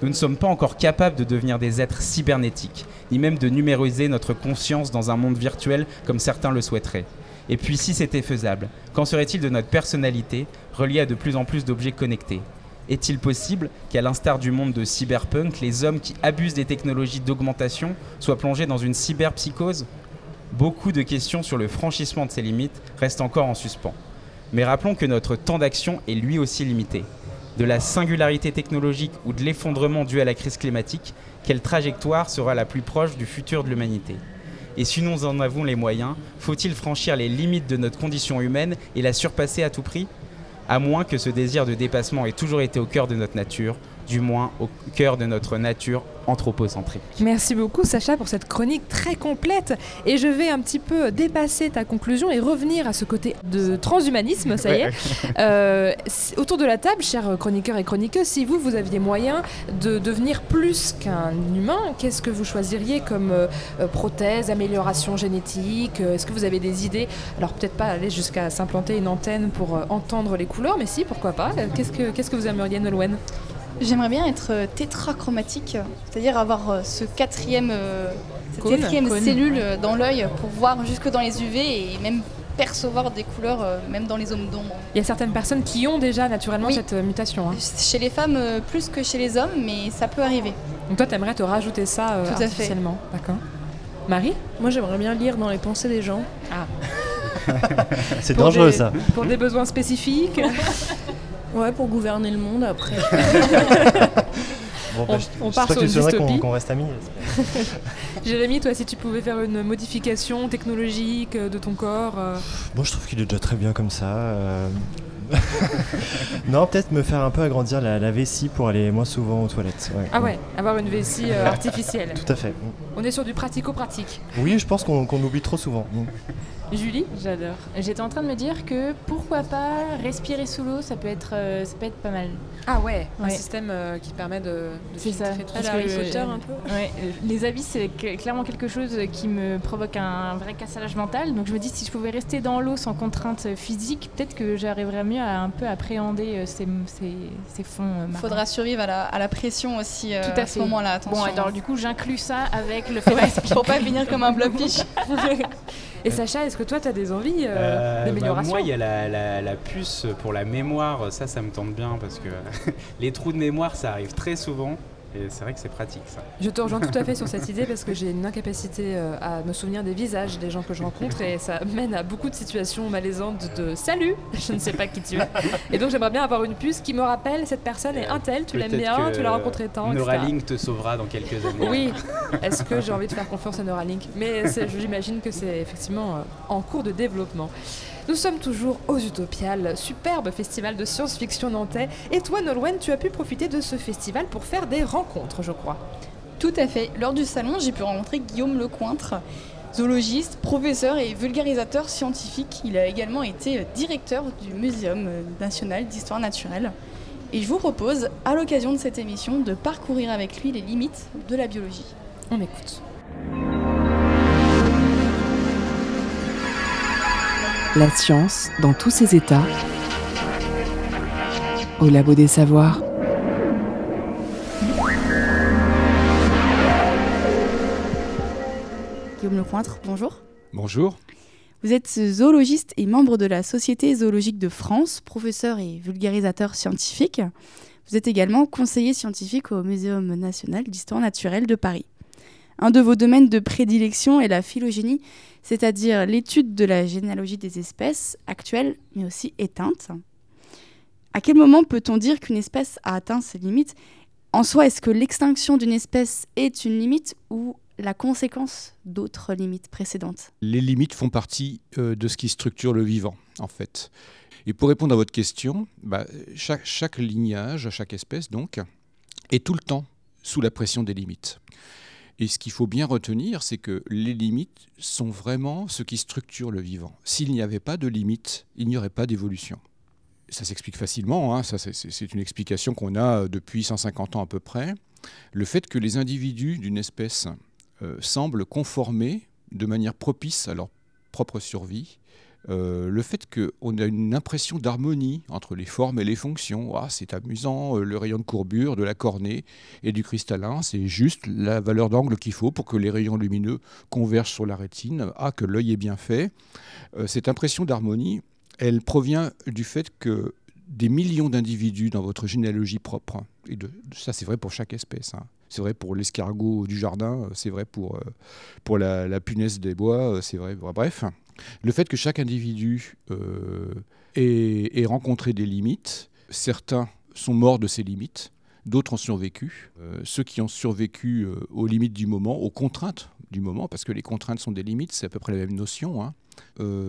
[SPEAKER 6] Nous ne sommes pas encore capables de devenir des êtres cybernétiques, ni même de numériser notre conscience dans un monde virtuel comme certains le souhaiteraient. Et puis si c'était faisable, qu'en serait-il de notre personnalité reliée à de plus en plus d'objets connectés? Est-il possible qu'à l'instar du monde de cyberpunk, les hommes qui abusent des technologies d'augmentation soient plongés dans une cyberpsychose? Beaucoup de questions sur le franchissement de ces limites restent encore en suspens. Mais rappelons que notre temps d'action est lui aussi limité. De la singularité technologique ou de l'effondrement dû à la crise climatique, quelle trajectoire sera la plus proche du futur de l'humanité? Et si nous en avons les moyens, faut-il franchir les limites de notre condition humaine et la surpasser à tout prix? À moins que ce désir de dépassement ait toujours été au cœur de notre nature, du moins au cœur de notre nature anthropocentrique.
[SPEAKER 2] Merci beaucoup Sacha pour cette chronique très complète. Et je vais un petit peu dépasser ta conclusion et revenir à ce côté de transhumanisme, ça y est. Euh, autour de la table, chers chroniqueurs et chroniqueuses, si vous, vous aviez moyen de devenir plus qu'un humain, qu'est-ce que vous choisiriez comme euh, prothèse, amélioration génétique Est-ce que vous avez des idées? Alors peut-être pas aller jusqu'à s'implanter une antenne pour euh, entendre les couleurs, mais si, pourquoi pas. Qu'est-ce que, qu'est-ce que vous aimeriez, Nolwenn?
[SPEAKER 7] J'aimerais bien être tétrachromatique, c'est-à-dire avoir ce quatrième, cette quatrième cellule dans l'œil pour voir jusque dans les UV et même percevoir des couleurs même dans les zones d'ombre.
[SPEAKER 2] Il y a certaines personnes qui ont déjà naturellement
[SPEAKER 7] Oui.
[SPEAKER 2] cette euh, mutation. hein.
[SPEAKER 7] Chez les femmes euh, plus que chez les hommes, mais ça peut arriver.
[SPEAKER 2] Donc toi, tu aimerais te rajouter ça euh,
[SPEAKER 7] Tout à
[SPEAKER 2] artificiellement. D'accord. Marie?
[SPEAKER 3] Moi, j'aimerais bien lire dans les pensées des gens.
[SPEAKER 4] C'est
[SPEAKER 2] Pour
[SPEAKER 4] dangereux
[SPEAKER 2] des-
[SPEAKER 4] ça.
[SPEAKER 2] Pour des besoins spécifiques
[SPEAKER 3] Ouais, pour gouverner le monde après.
[SPEAKER 4] Bon,
[SPEAKER 2] On-
[SPEAKER 4] je-
[SPEAKER 2] on part
[SPEAKER 4] que
[SPEAKER 2] sur une
[SPEAKER 4] qu'on reste amis.
[SPEAKER 2] Jérémy, toi, si tu pouvais faire une modification technologique euh, de ton corps, euh,
[SPEAKER 4] Bon, je trouve qu'il est déjà très bien comme ça. euh. non, peut-être me faire un peu agrandir la, la vessie pour aller moins souvent aux toilettes. ouais.
[SPEAKER 2] ah ouais, avoir une vessie euh, artificielle.
[SPEAKER 4] Tout à fait.
[SPEAKER 2] On est sur du pratico-pratique.
[SPEAKER 4] Oui, je pense qu'on oublie trop souvent.
[SPEAKER 2] Julie?
[SPEAKER 5] J'adore. J'étais en train de me dire que pourquoi pas respirer sous l'eau, ça peut être, euh, ça peut être pas mal.
[SPEAKER 2] Ah ouais, un système euh, qui permet de, de
[SPEAKER 5] C'est ça.
[SPEAKER 2] tout
[SPEAKER 3] À
[SPEAKER 5] que-
[SPEAKER 3] un peu.
[SPEAKER 5] Ouais, euh, les habits, c'est cl- clairement quelque chose qui me provoque un vrai cassage mental. Donc je me dis, si je pouvais rester dans l'eau sans contrainte physique, peut-être que j'arriverais mieux à un peu appréhender euh, ces, ces, ces fonds euh, marins.
[SPEAKER 7] Faudra survivre à la, à la pression aussi euh,
[SPEAKER 5] Tout à
[SPEAKER 7] à ce moment-là. Attention.
[SPEAKER 5] Bon, alors du coup, j'inclus ça avec le fait
[SPEAKER 7] Pour pas finir comme un blobfish.
[SPEAKER 2] Et Sacha, est-ce que toi, tu as des envies euh,
[SPEAKER 6] Euh, bah,
[SPEAKER 2] d'amélioration
[SPEAKER 6] moi, il y a la, la- la puce pour la mémoire. Ça, ça me tente bien parce que les trous de mémoire, ça arrive très souvent. Et c'est vrai que c'est pratique, ça.
[SPEAKER 2] Je te rejoins tout à fait sur cette idée parce que j'ai une incapacité euh, à me souvenir des visages des gens que je rencontre et ça mène à beaucoup de situations malaisantes de salut, je ne sais pas qui tu es. Et donc j'aimerais bien avoir une puce qui me rappelle cette personne est un tel, tu l'aimes bien, tu l'as rencontré tant.
[SPEAKER 6] Neuralink te sauvera dans quelques années.
[SPEAKER 2] Oui, est-ce que j'ai envie de faire confiance à Neuralink? Mais j'imagine que c'est effectivement euh, en cours de développement. Nous sommes toujours aux Utopiales, superbe festival de science-fiction nantais. Et toi, Nolwenn, tu as pu profiter de ce festival pour faire des rencontres, je crois.
[SPEAKER 7] Tout à fait. Lors du salon, j'ai pu rencontrer Guillaume Lecointre, zoologiste, professeur et vulgarisateur scientifique. Il a également été directeur du Muséum national d'histoire naturelle. Et je vous propose, à l'occasion de cette émission, de parcourir avec lui les limites de la biologie.
[SPEAKER 2] On écoute.
[SPEAKER 1] La science dans tous ses états. Au labo des savoirs.
[SPEAKER 7] Guillaume Lecointre, bonjour.
[SPEAKER 8] Bonjour.
[SPEAKER 7] Vous êtes zoologiste et membre de la Société zoologique de France, professeur et vulgarisateur scientifique. Vous êtes également conseiller scientifique au Muséum national d'histoire naturelle de Paris. Un de vos domaines de prédilection est la phylogénie, c'est-à-dire l'étude de la généalogie des espèces actuelles mais aussi éteintes. À quel moment peut-on dire qu'une espèce a atteint ses limites? En soi, est-ce que l'extinction d'une espèce est une limite ou la conséquence d'autres limites précédentes?
[SPEAKER 8] Les limites font partie euh, de ce qui structure le vivant, en fait. Et pour répondre à votre question, bah, chaque, chaque lignage, chaque espèce, donc, est tout le temps sous la pression des limites. Et ce qu'il faut bien retenir, c'est que les limites sont vraiment ce qui structure le vivant. S'il n'y avait pas de limites, il n'y aurait pas d'évolution. Ça s'explique facilement, hein, ça, c'est- une explication qu'on a depuis 150 ans à peu près. Le fait que les individus d'une espèce euh, semblent conformer de manière propice à leur propre survie. Euh, le fait qu'on a une impression d'harmonie entre les formes et les fonctions, ah, c'est amusant, euh, le rayon de courbure de la cornée et du cristallin, c'est juste la valeur d'angle qu'il faut pour que les rayons lumineux convergent sur la rétine, ah, que l'œil est bien fait. Euh, cette impression d'harmonie, elle provient du fait que des millions d'individus dans votre généalogie propre, et de, ça c'est vrai pour chaque espèce, hein, c'est vrai pour l'escargot du jardin, c'est vrai pour, pour la, punaise des bois, c'est vrai. Bref, le fait que chaque individu euh, ait, rencontré des limites, certains sont morts de ces limites, d'autres ont survécu. Euh, ceux qui ont survécu euh, aux limites du moment, aux contraintes du moment, parce que les contraintes sont des limites, c'est à peu près la même notion. hein.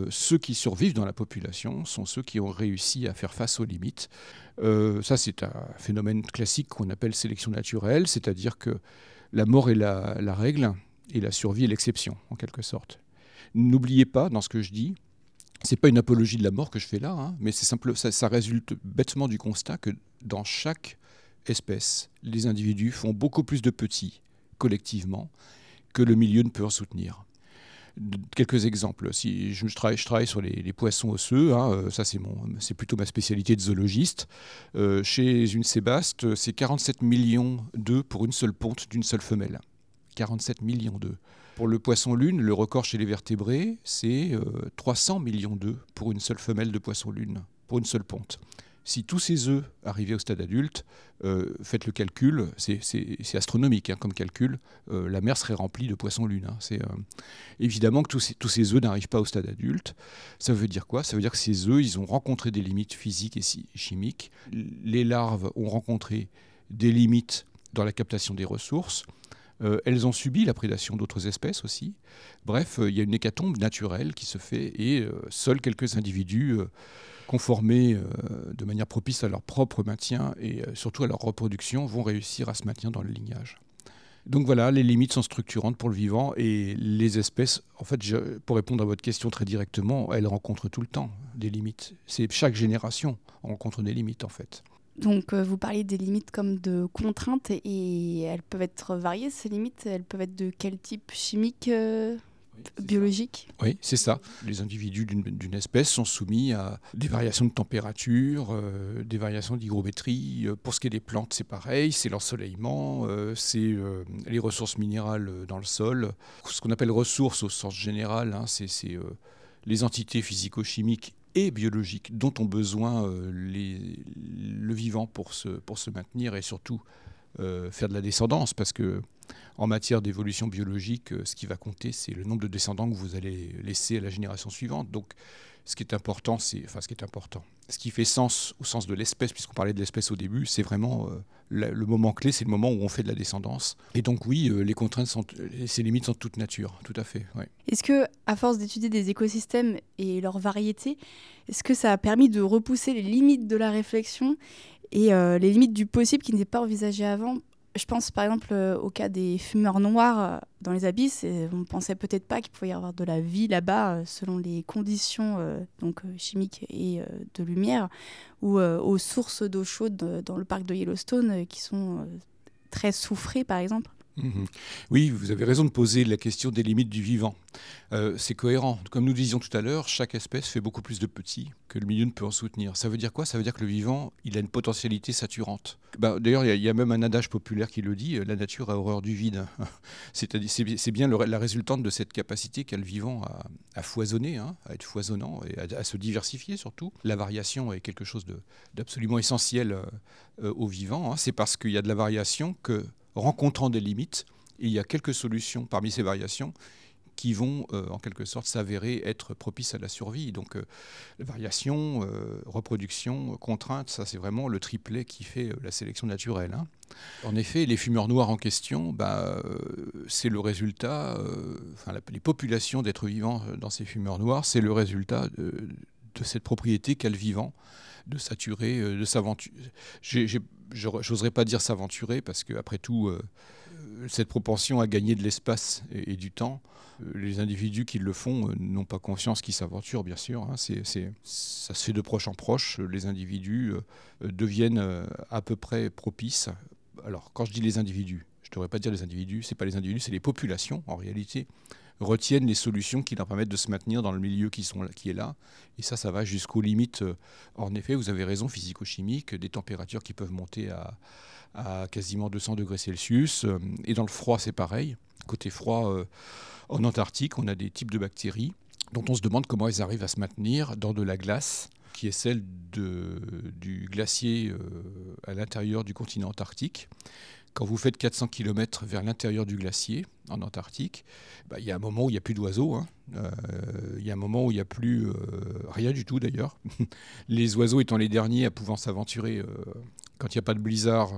[SPEAKER 8] Ceux qui survivent dans la population sont ceux qui ont réussi à faire face aux limites. Ça, c'est un phénomène classique qu'on appelle sélection naturelle, c'est-à-dire que la mort est la règle et la survie est l'exception, en quelque sorte. N'oubliez pas, dans ce que je dis, c'est pas une apologie de la mort que je fais là, hein, mais c'est simple, ça, résulte bêtement du constat que dans chaque espèce, les individus font beaucoup plus de petits collectivement que le milieu ne peut en soutenir. Quelques exemples. Si je, travaille, sur les, poissons osseux, hein, euh, ça c'est mon, plutôt ma spécialité de zoologiste. Euh, chez une sébaste, c'est 47 millions d'œufs pour une seule ponte d'une seule femelle. 47 millions d'œufs. Pour le poisson lune, le record chez les vertébrés, c'est euh, 300 millions d'œufs pour une seule femelle de poisson lune, pour une seule ponte. Si tous ces œufs arrivaient au stade adulte, euh, faites le calcul, c'est- astronomique hein, comme calcul, euh, la mer serait remplie de poissons lunes. hein. C'est, euh, évidemment que tous ces, œufs n'arrivent pas au stade adulte. Ça veut dire quoi? Ça veut dire que ces œufs, ils ont rencontré des limites physiques et chimiques. Les larves ont rencontré des limites dans la captation des ressources. Euh, elles ont subi la prédation d'autres espèces aussi. Bref, euh, il y a une hécatombe naturelle qui se fait et euh, seuls quelques individus conformés de manière propice à leur propre maintien et surtout à leur reproduction vont réussir à se maintenir dans le lignage. Donc voilà, les limites sont structurantes pour le vivant et les espèces, en fait, pour répondre à votre question très directement, elles rencontrent tout le temps des limites. C'est chaque génération rencontre des limites en fait.
[SPEAKER 7] Donc, euh, vous parliez des limites comme de contraintes et, et elles peuvent être variées, ces limites. Elles peuvent être de quel type chimique euh biologiques
[SPEAKER 8] Oui, c'est ça. Les individus d'une espèce sont soumis à des variations de température, euh, des variations d'hygrométrie. Euh, pour ce qui est des plantes, c'est pareil, c'est l'ensoleillement, euh, c'est les ressources minérales dans le sol. Ce qu'on appelle ressources au sens général, hein, c'est les entités physico-chimiques et biologiques dont ont besoin les, le vivant pour se, pour se maintenir et surtout faire de la descendance, parce que en matière d'évolution biologique, euh, ce qui va compter, c'est le nombre de descendants que vous allez laisser à la génération suivante. Donc, ce qui est important, enfin, ce qui est important, ce qui fait sens au sens de l'espèce, puisqu'on parlait de l'espèce au début, c'est vraiment euh, le moment clé, c'est le moment où on fait de la descendance. Et donc, oui, euh, les contraintes sont, ces limites sont toute nature, tout à fait.
[SPEAKER 7] Est-ce que, à force d'étudier des écosystèmes et leur variété, est-ce que ça a permis de repousser les limites de la réflexion et les limites du possible qui n'étaient pas envisagées avant je pense par exemple euh, au cas des fumeurs noirs euh, dans les abysses. Et on ne pensait peut-être pas qu'il pouvait y avoir de la vie là-bas euh, selon les conditions donc, chimiques et de lumière, ou aux sources d'eau chaude dans le parc de Yellowstone qui sont très souffrées par exemple.
[SPEAKER 8] Mhm. Oui, vous avez raison de poser la question des limites du vivant. Euh, c'est cohérent. Comme nous disions tout à l'heure, chaque espèce fait beaucoup plus de petits que le milieu ne peut en soutenir. Ça veut dire quoi? Ça veut dire que le vivant, il a une potentialité saturante. Bah, d'ailleurs, il y, a même un adage populaire qui le dit, euh, la nature a horreur du vide. c'est bien la résultante de cette capacité qu'a le vivant à, foisonner, hein, à être foisonnant et à, se diversifier surtout. La variation est quelque chose d'absolument essentiel euh, au vivant. Hein. C'est parce qu'il y a de la variation que rencontrant des limites. il y a quelques solutions parmi ces variations qui vont euh, en quelque sorte s'avérer être propices à la survie. Donc euh, variation, euh, reproduction, contrainte, ça c'est vraiment le triplet qui fait la sélection naturelle. Hein. En effet, les fumeurs noirs en question, bah, c'est le résultat, enfin les populations d'êtres vivants dans ces fumeurs noirs, c'est le résultat de, de cette propriété qu'a le vivant de saturer, de s'aventurer j'oserais pas dire s'aventurer parce que après tout, euh, cette propension à gagner de l'espace et, du temps, euh, les individus qui le font euh, n'ont pas conscience qu'ils s'aventurent, bien sûr. Hein. ça se fait de proche en proche. Les individus deviennent à peu près propices. Alors, quand je dis les individus, je ne devrais pas dire les individus, c'est pas les individus, c'est les populations en réalité retiennent les solutions qui leur permettent de se maintenir dans le milieu qui, sont, qui est là. Et ça, ça va jusqu'aux limites. Euh, en effet, vous avez raison, physico-chimiques, des températures qui peuvent monter à, à, quasiment 200 degrés Celsius. Euh, et dans le froid, c'est pareil. Côté froid, euh, en Antarctique, on a des types de bactéries dont on se demande comment elles arrivent à se maintenir dans de la glace qui est celle de, du glacier à l'intérieur du continent antarctique. Quand vous faites 400 km vers l'intérieur du glacier, en Antarctique, bah, il y a un moment où il n'y a plus d'oiseaux. Hein. Euh, il y a un moment où il n'y a plus euh, rien du tout d'ailleurs. les oiseaux étant les derniers à pouvoir s'aventurer euh, quand il n'y a pas de blizzard,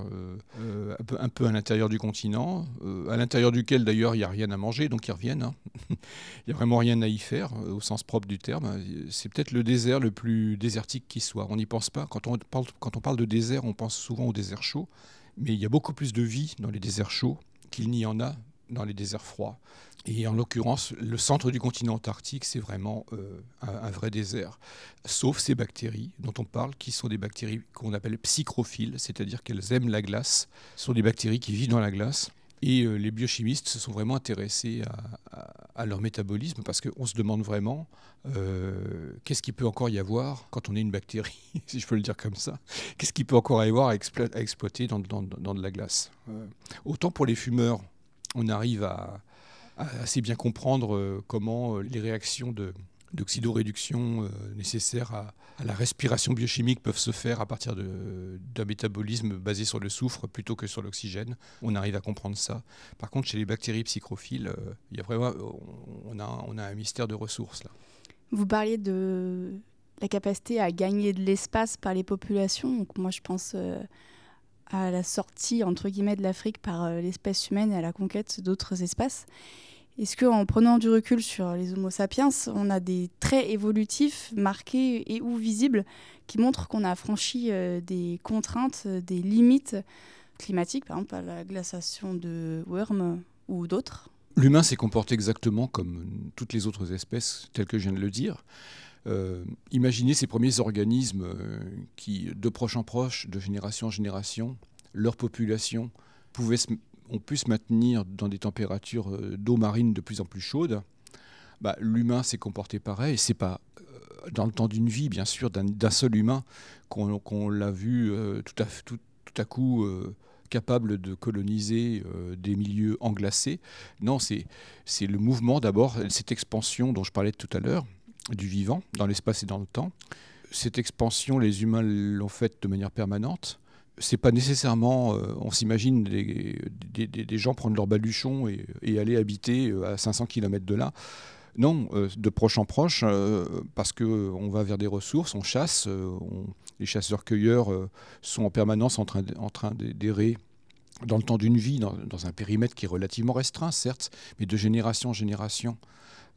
[SPEAKER 8] un peu, à l'intérieur du continent, à l'intérieur duquel d'ailleurs il n'y a rien à manger, donc ils reviennent. Hein. il n'y a vraiment rien à y faire au sens propre du terme. C'est peut-être le désert le plus désertique qui soit. On n'y pense pas. Quand on parle de désert, on pense souvent au désert chaud. Mais il y a beaucoup plus de vie dans les déserts chauds qu'il n'y en a dans les déserts froids. Et en l'occurrence, le centre du continent antarctique, c'est vraiment euh, un, vrai désert. Sauf ces bactéries dont on parle, qui sont des bactéries qu'on appelle psychrophiles, c'est-à-dire qu'elles aiment la glace. Ce sont des bactéries qui vivent dans la glace et euh, les biochimistes se sont vraiment intéressés à, leur métabolisme parce qu'on se demande vraiment euh, qu'est-ce qu'il peut encore y avoir quand on est une bactérie, si je peux le dire comme ça. Qu'est-ce qu'il peut encore y avoir à, exploiter dans, de la glace euh, Autant pour les fumeurs, on arrive à, à assez bien comprendre comment les réactions de, d'oxydoréduction euh, nécessaires à, la respiration biochimique peuvent se faire à partir d'un métabolisme basé sur le soufre plutôt que sur l'oxygène. On arrive à comprendre ça. Par contre, chez les bactéries psychrophiles, euh, il y a vraiment, on, a, on a un mystère de ressources là.
[SPEAKER 7] Vous parliez de la capacité à gagner de l'espace par les populations. Donc moi, je pense euh, à la sortie entre guillemets de l'Afrique par l'espèce humaine et à la conquête d'autres espaces. Est-ce qu'en prenant du recul sur les Homo sapiens, on a des traits évolutifs marqués et ou visibles qui montrent qu'on a franchi euh, des contraintes, euh, des limites climatiques, par exemple à la glaciation de Worm ou d'autres?
[SPEAKER 8] L'humain s'est comporté exactement comme toutes les autres espèces, telles que je viens de le dire. Euh, imaginez ces premiers organismes qui, de proche en proche, de génération en génération, leur population pouvait se on pu se maintenir dans des températures euh, d'eau marine de plus en plus chaudes. bah, L'humain s'est comporté pareil. C'est pas euh, dans le temps d'une vie, bien sûr, d'un seul humain qu'on l'a vu euh, tout, à, tout, à coup capable de coloniser des milieux englacés. Non, c'est le mouvement d'abord, cette expansion dont je parlais tout à l'heure, du vivant dans l'espace et dans le temps. Cette expansion, les humains l'ont faite de manière permanente c'est pas nécessairement, euh, on s'imagine des, des, gens prendre leur baluchon et, aller habiter euh, à 500 km de là. Non, euh, de proche en proche, parce qu'on va vers des ressources, on chasse, les chasseurs-cueilleurs sont en permanence en train, en train d'errer dans le temps d'une vie, dans, un périmètre qui est relativement restreint, certes, mais de génération en génération,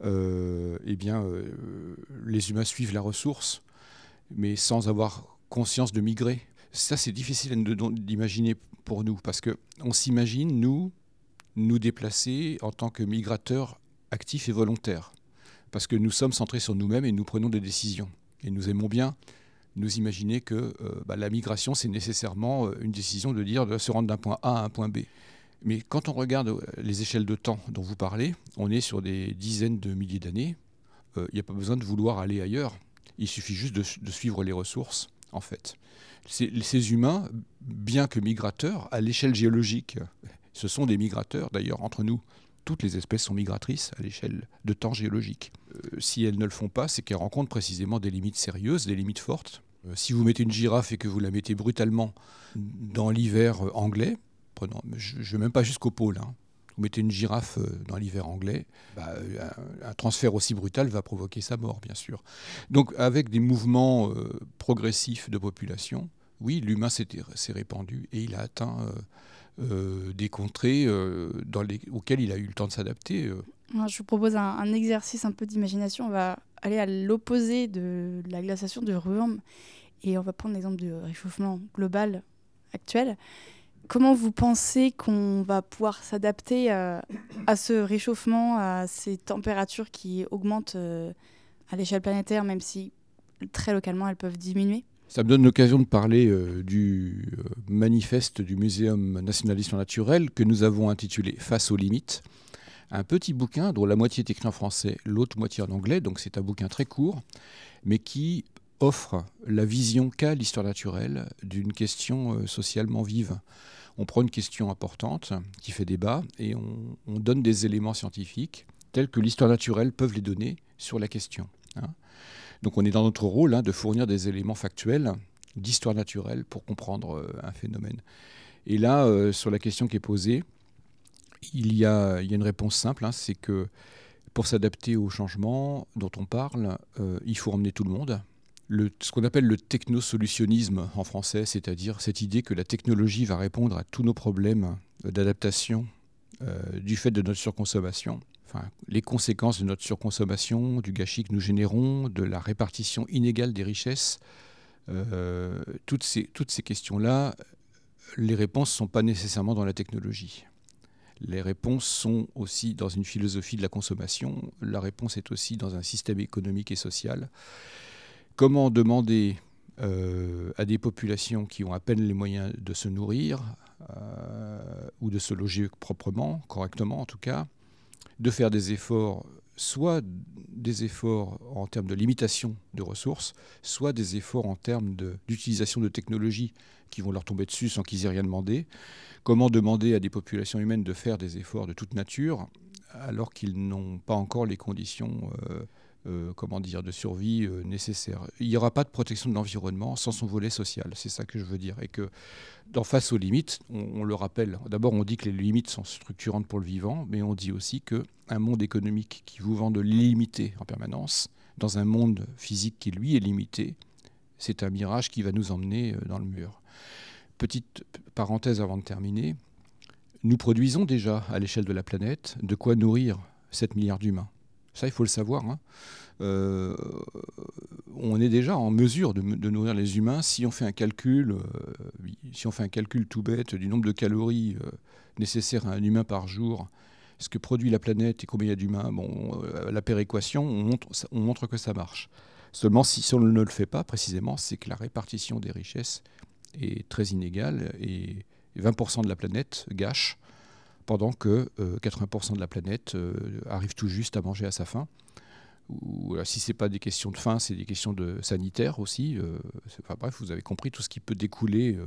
[SPEAKER 8] eh bien, les humains suivent la ressource, mais sans avoir conscience de migrer. Ça, c'est difficile d'imaginer pour nous, parce qu'on s'imagine, nous, nous déplacer en tant que migrateurs actifs et volontaires, parce que nous sommes centrés sur nous-mêmes et nous prenons des décisions. Et nous aimons bien nous imaginer que euh, bah, la migration, c'est nécessairement euh, une décision de dire de se rendre d'un point A à un point B. Mais quand on regarde euh, les échelles de temps dont vous parlez, on est sur des dizaines de milliers d'années. Il n'y a pas besoin de vouloir aller ailleurs. Il suffit juste de suivre les ressources, en fait ces humains, bien que migrateurs, à l'échelle géologique, ce sont des migrateurs d'ailleurs entre nous. Toutes les espèces sont migratrices à l'échelle de temps géologique. Euh, si elles ne le font pas, c'est qu'elles rencontrent précisément des limites sérieuses, des limites fortes. Euh, si vous mettez une girafe et que vous la mettez brutalement dans l'hiver euh, anglais, prenons, je ne vais même pas jusqu'au pôle, hein, vous mettez une girafe euh, dans l'hiver anglais, bah, un, transfert aussi brutal va provoquer sa mort, bien sûr. Donc avec des mouvements euh, progressifs de population, oui, l'humain s'est répandu et il a atteint euh, des contrées auxquelles il a eu le temps de s'adapter.
[SPEAKER 7] Je vous propose un, exercice un peu d'imagination. On va aller à l'opposé de la glaciation de Ruhrm et on va prendre l'exemple du réchauffement global actuel. Comment vous pensez qu'on va pouvoir s'adapter euh, à ce réchauffement, à ces températures qui augmentent euh, à l'échelle planétaire, même si très localement elles peuvent diminuer?
[SPEAKER 8] Ça me donne l'occasion de parler euh, du manifeste du Muséum national d'histoire naturelle que nous avons intitulé Face aux limites. Un petit bouquin dont la moitié est écrit en français, l'autre moitié en anglais, donc c'est un bouquin très court, mais qui offre la vision qu'a l'histoire naturelle d'une question socialement vive on prend une question importante qui fait débat et on, donne des éléments scientifiques tels que l'histoire naturelle peuvent les donner sur la question. Hein. Donc on est dans notre rôle hein, de fournir des éléments factuels d'histoire naturelle pour comprendre euh, un phénomène. Et là, euh, sur la question qui est posée, il y a, une réponse simple, hein, c'est que pour s'adapter au changement dont on parle, euh, il faut emmener tout le monde ce qu'on appelle le technosolutionnisme en français, c'est-à-dire cette idée que la technologie va répondre à tous nos problèmes d'adaptation euh, du fait de notre surconsommation. Enfin, les conséquences de notre surconsommation, du gâchis que nous générons, de la répartition inégale des richesses, euh, toutes ces, toutes ces questions-là, les réponses ne sont pas nécessairement dans la technologie. Les réponses sont aussi dans une philosophie de la consommation, la réponse est aussi dans un système économique et social. Comment demander euh, à des populations qui ont à peine les moyens de se nourrir euh, ou de se loger proprement, correctement en tout cas, de faire des efforts, soit des efforts en termes de limitation de ressources, soit des efforts en termes d'utilisation de, technologies qui vont leur tomber dessus sans qu'ils aient rien demandé. Comment demander à des populations humaines de faire des efforts de toute nature alors qu'ils n'ont pas encore les conditions euh, euh, comment dire, de survie euh, nécessaire. Il n'y aura pas de protection de l'environnement sans son volet social, c'est ça que je veux dire. Et que, face aux limites, on, le rappelle, d'abord on dit que les limites sont structurantes pour le vivant, mais on dit aussi qu'un monde économique qui vous vend de l'illimité en permanence, dans un monde physique qui lui est limité, c'est un mirage qui va nous emmener euh, dans le mur. Petite parenthèse avant de terminer, nous produisons déjà à l'échelle de la planète de quoi nourrir 7 milliards d'humains. Ça, il faut le savoir. Hein. Euh, on est déjà en mesure de, nourrir les humains si on fait un calcul, euh, si on fait un calcul tout bête du nombre de calories euh, nécessaires à un humain par jour, ce que produit la planète et combien il y a d'humains. Bon, la péréquation, on montre, on montre que ça marche. Seulement, si, si on ne le fait pas précisément, c'est que la répartition des richesses est très inégale et 20% de la planète gâche pendant que 80% de la planète arrive tout juste à manger à sa faim ou si ce n'est pas des questions de faim, c'est des questions de sanitaire aussi. bref, vous avez compris tout ce qui peut découler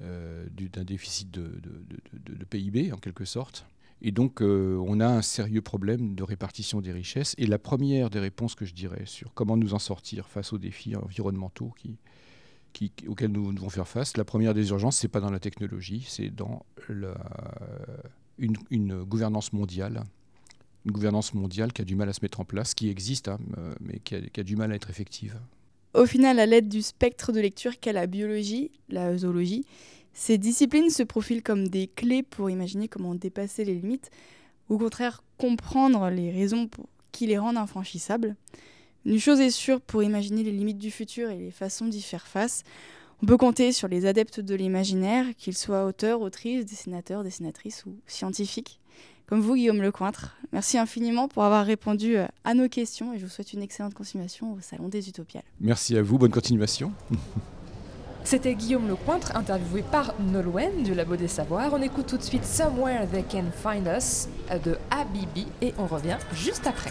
[SPEAKER 8] d'un déficit de, PIB en quelque sorte. Et donc, euh, on a un sérieux problème de répartition des richesses. Et la première des réponses que je dirais sur comment nous en sortir face aux défis environnementaux qui, auxquels nous devons faire face, la première des urgences, c'est pas dans la technologie, c'est dans une, gouvernance mondiale. Une gouvernance mondiale qui a du mal à se mettre en place, qui existe, hein, euh, mais qui a, qui du mal à être effective.
[SPEAKER 9] Au final, à l'aide du spectre de lecture qu'est la biologie, la zoologie, ces disciplines se profilent comme des clés pour imaginer comment dépasser les limites, ou au contraire comprendre les raisons qui les rendent infranchissables. Une chose est sûre, pour imaginer les limites du futur et les façons d'y faire face, on peut compter sur les adeptes de l'imaginaire, qu'ils soient auteurs, autrices, dessinateurs, dessinatrices ou scientifiques, comme vous, Guillaume Lecointre. Merci infiniment pour avoir répondu euh, à nos questions et je vous souhaite une excellente continuation au Salon des Utopiales.
[SPEAKER 8] Merci à vous, bonne continuation.
[SPEAKER 2] C'était Guillaume Lecointre, interviewé par Nolwenn du Labo des Savoirs. On écoute tout de suite Somewhere They Can Find Us de Habibi et on revient juste après.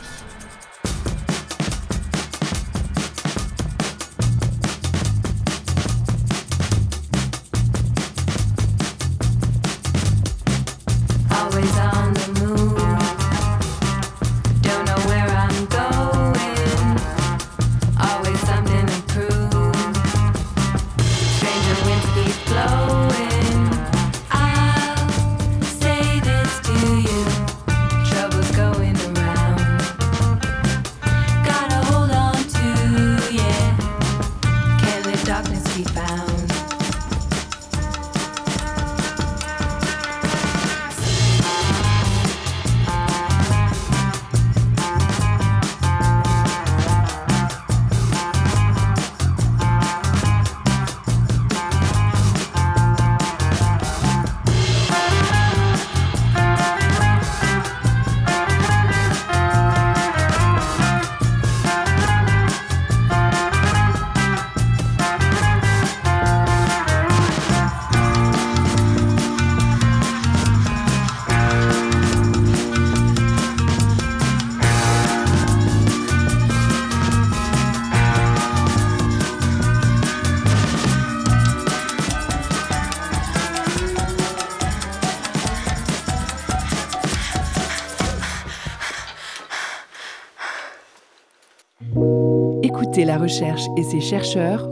[SPEAKER 1] La recherche et ses chercheurs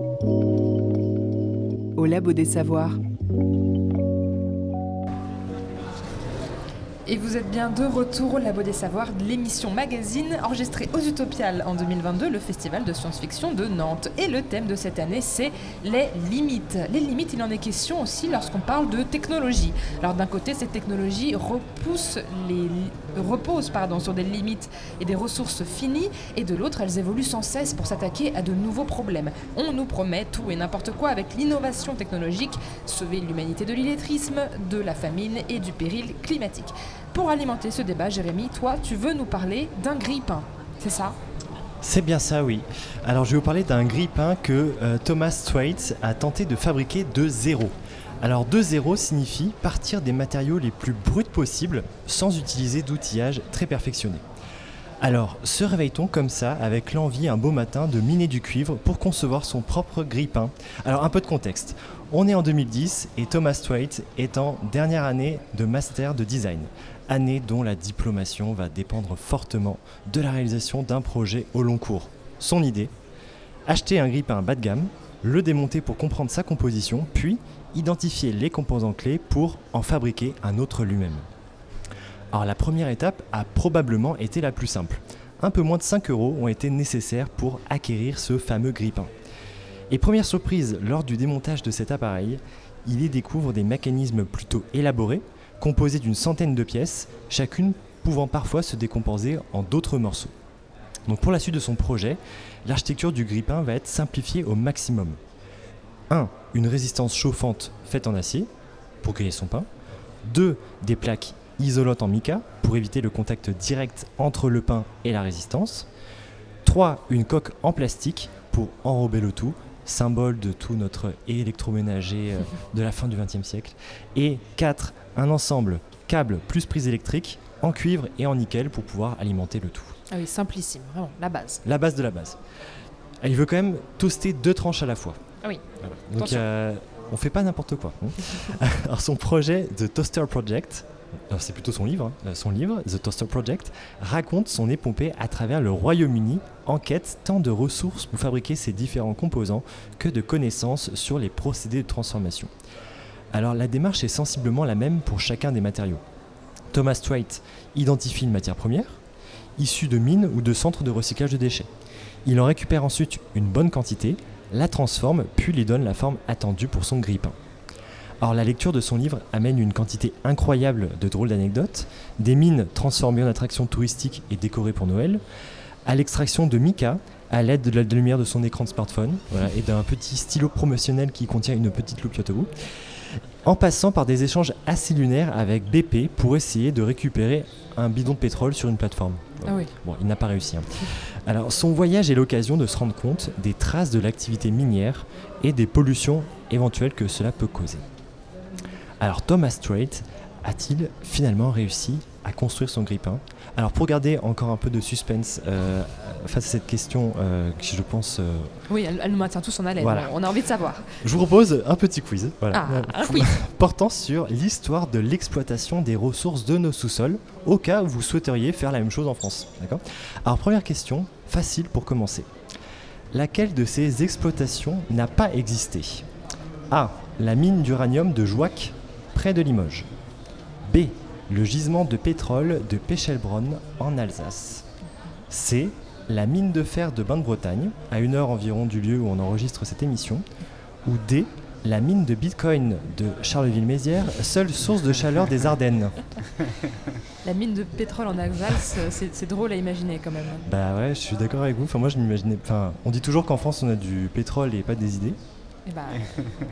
[SPEAKER 1] au Labo des Savoirs.
[SPEAKER 2] Et vous êtes bien de retour au Labo des Savoirs l'émission Magazine enregistrée aux Utopiales en 2022, le festival de science-fiction de Nantes. Et le thème de cette année, c'est les limites. Les limites, il en est question aussi lorsqu'on parle de technologie. Alors d'un côté, cette technologie repousse les, repose pardon, sur des limites et des ressources finies, et de l'autre, elles évoluent sans cesse pour s'attaquer à de nouveaux problèmes. On nous promet tout et n'importe quoi avec l'innovation technologique, sauver l'humanité de l'illettrisme, de la famine et du péril climatique. Pour alimenter ce débat, Jérémy, toi, tu veux nous parler d'un grille-pain, c'est ça?
[SPEAKER 4] C'est bien ça, oui. Alors je vais vous parler d'un grille-pain que euh, Thomas Thwaites a tenté de fabriquer de zéro. Alors de zéro signifie partir des matériaux les plus bruts possibles sans utiliser d'outillage très perfectionné. Alors, se réveille-t-on comme ça avec l'envie un beau matin de miner du cuivre pour concevoir son propre grille-pain? Alors, un peu de contexte. On est en 2010 et Thomas Thwaite est en dernière année de master de design année dont la diplomation va dépendre fortement de la réalisation d'un projet au long cours. Son idée? Acheter un grille-pain bas de gamme, le démonter pour comprendre sa composition, puis identifier les composants clés pour en fabriquer un autre lui-même. Alors la première étape a probablement été la plus simple. Un peu moins de 5 euros ont été nécessaires pour acquérir ce fameux grille-pain. Et première surprise, lors du démontage de cet appareil, il y découvre des mécanismes plutôt élaborés composé d'une centaine de pièces, chacune pouvant parfois se décomposer en d'autres morceaux. Donc pour la suite de son projet, l'architecture du grippin va être simplifiée au maximum. 1. Une résistance chauffante faite en acier pour griller son pain. 2. Des plaques isolantes en mica pour éviter le contact direct entre le pain et la résistance. 3. Une coque en plastique pour enrober le tout symbole de tout notre électroménager euh, de la fin du XXe siècle. Et 4. Un ensemble câble plus prise électrique en cuivre et en nickel pour pouvoir alimenter le tout.
[SPEAKER 2] Ah oui, simplissime, vraiment, la base.
[SPEAKER 4] La base de la base. Il veut quand même toaster deux tranches à la fois.
[SPEAKER 2] Ah oui.
[SPEAKER 4] Voilà. Donc euh, on fait pas n'importe quoi. hein. Alors son projet The Toaster Project, alors c'est plutôt son livre, hein, euh, son livre The Toaster Project raconte son épopée à travers le Royaume-Uni en quête tant de ressources pour fabriquer ces différents composants que de connaissances sur les procédés de transformation. Alors la démarche est sensiblement la même pour chacun des matériaux. Thomas Strait identifie une matière première, issue de mines ou de centres de recyclage de déchets. Il en récupère ensuite une bonne quantité, la transforme, puis lui donne la forme attendue pour son grille-pain. Or, la lecture de son livre amène une quantité incroyable de drôles d'anecdotes, des mines transformées en attractions touristiques et décorées pour Noël, à l'extraction de mica à l'aide de la lumière de son écran de smartphone et d'un petit stylo promotionnel qui contient une petite loupe Yotobu, en passant par des échanges assez lunaires avec BP pour essayer de récupérer un bidon de pétrole sur une plateforme.
[SPEAKER 2] Ah oui.
[SPEAKER 4] Bon, il n'a pas réussi. hein. Alors, son voyage est l'occasion de se rendre compte des traces de l'activité minière et des pollutions éventuelles que cela peut causer. Alors, Thomas Strait a-t-il finalement réussi à construire son grippin Alors, pour garder encore un peu de suspense euh, face à cette question, euh, qui je pense, euh,
[SPEAKER 2] Oui, elle, elle nous maintient tous en haleine.
[SPEAKER 4] Voilà.
[SPEAKER 2] On a envie de savoir.
[SPEAKER 4] je vous propose un petit quiz. Voilà.
[SPEAKER 2] Ah, un quiz.
[SPEAKER 4] portant sur l'histoire de l'exploitation des ressources de nos sous-sols, au cas où vous souhaiteriez faire la même chose en France. D'accord? Alors première question, facile pour commencer. Laquelle de ces exploitations n'a pas existé? A. La mine d'uranium de Jouac, près de Limoges. B. Le gisement de pétrole de Pechelbronn, en Alsace. C. La mine de fer de Bain-de-Bretagne, à une heure environ du lieu où on enregistre cette émission. Ou D. La mine de Bitcoin de Charleville-Mézières, seule source de chaleur des Ardennes.
[SPEAKER 2] La mine de pétrole en Alsace, c'est c'est drôle à imaginer quand même.
[SPEAKER 4] Bah ouais, je suis d'accord avec vous. Enfin, moi, je m'imaginais. Enfin, on dit toujours qu'en France, on a du pétrole et pas des idées.
[SPEAKER 2] Et bah,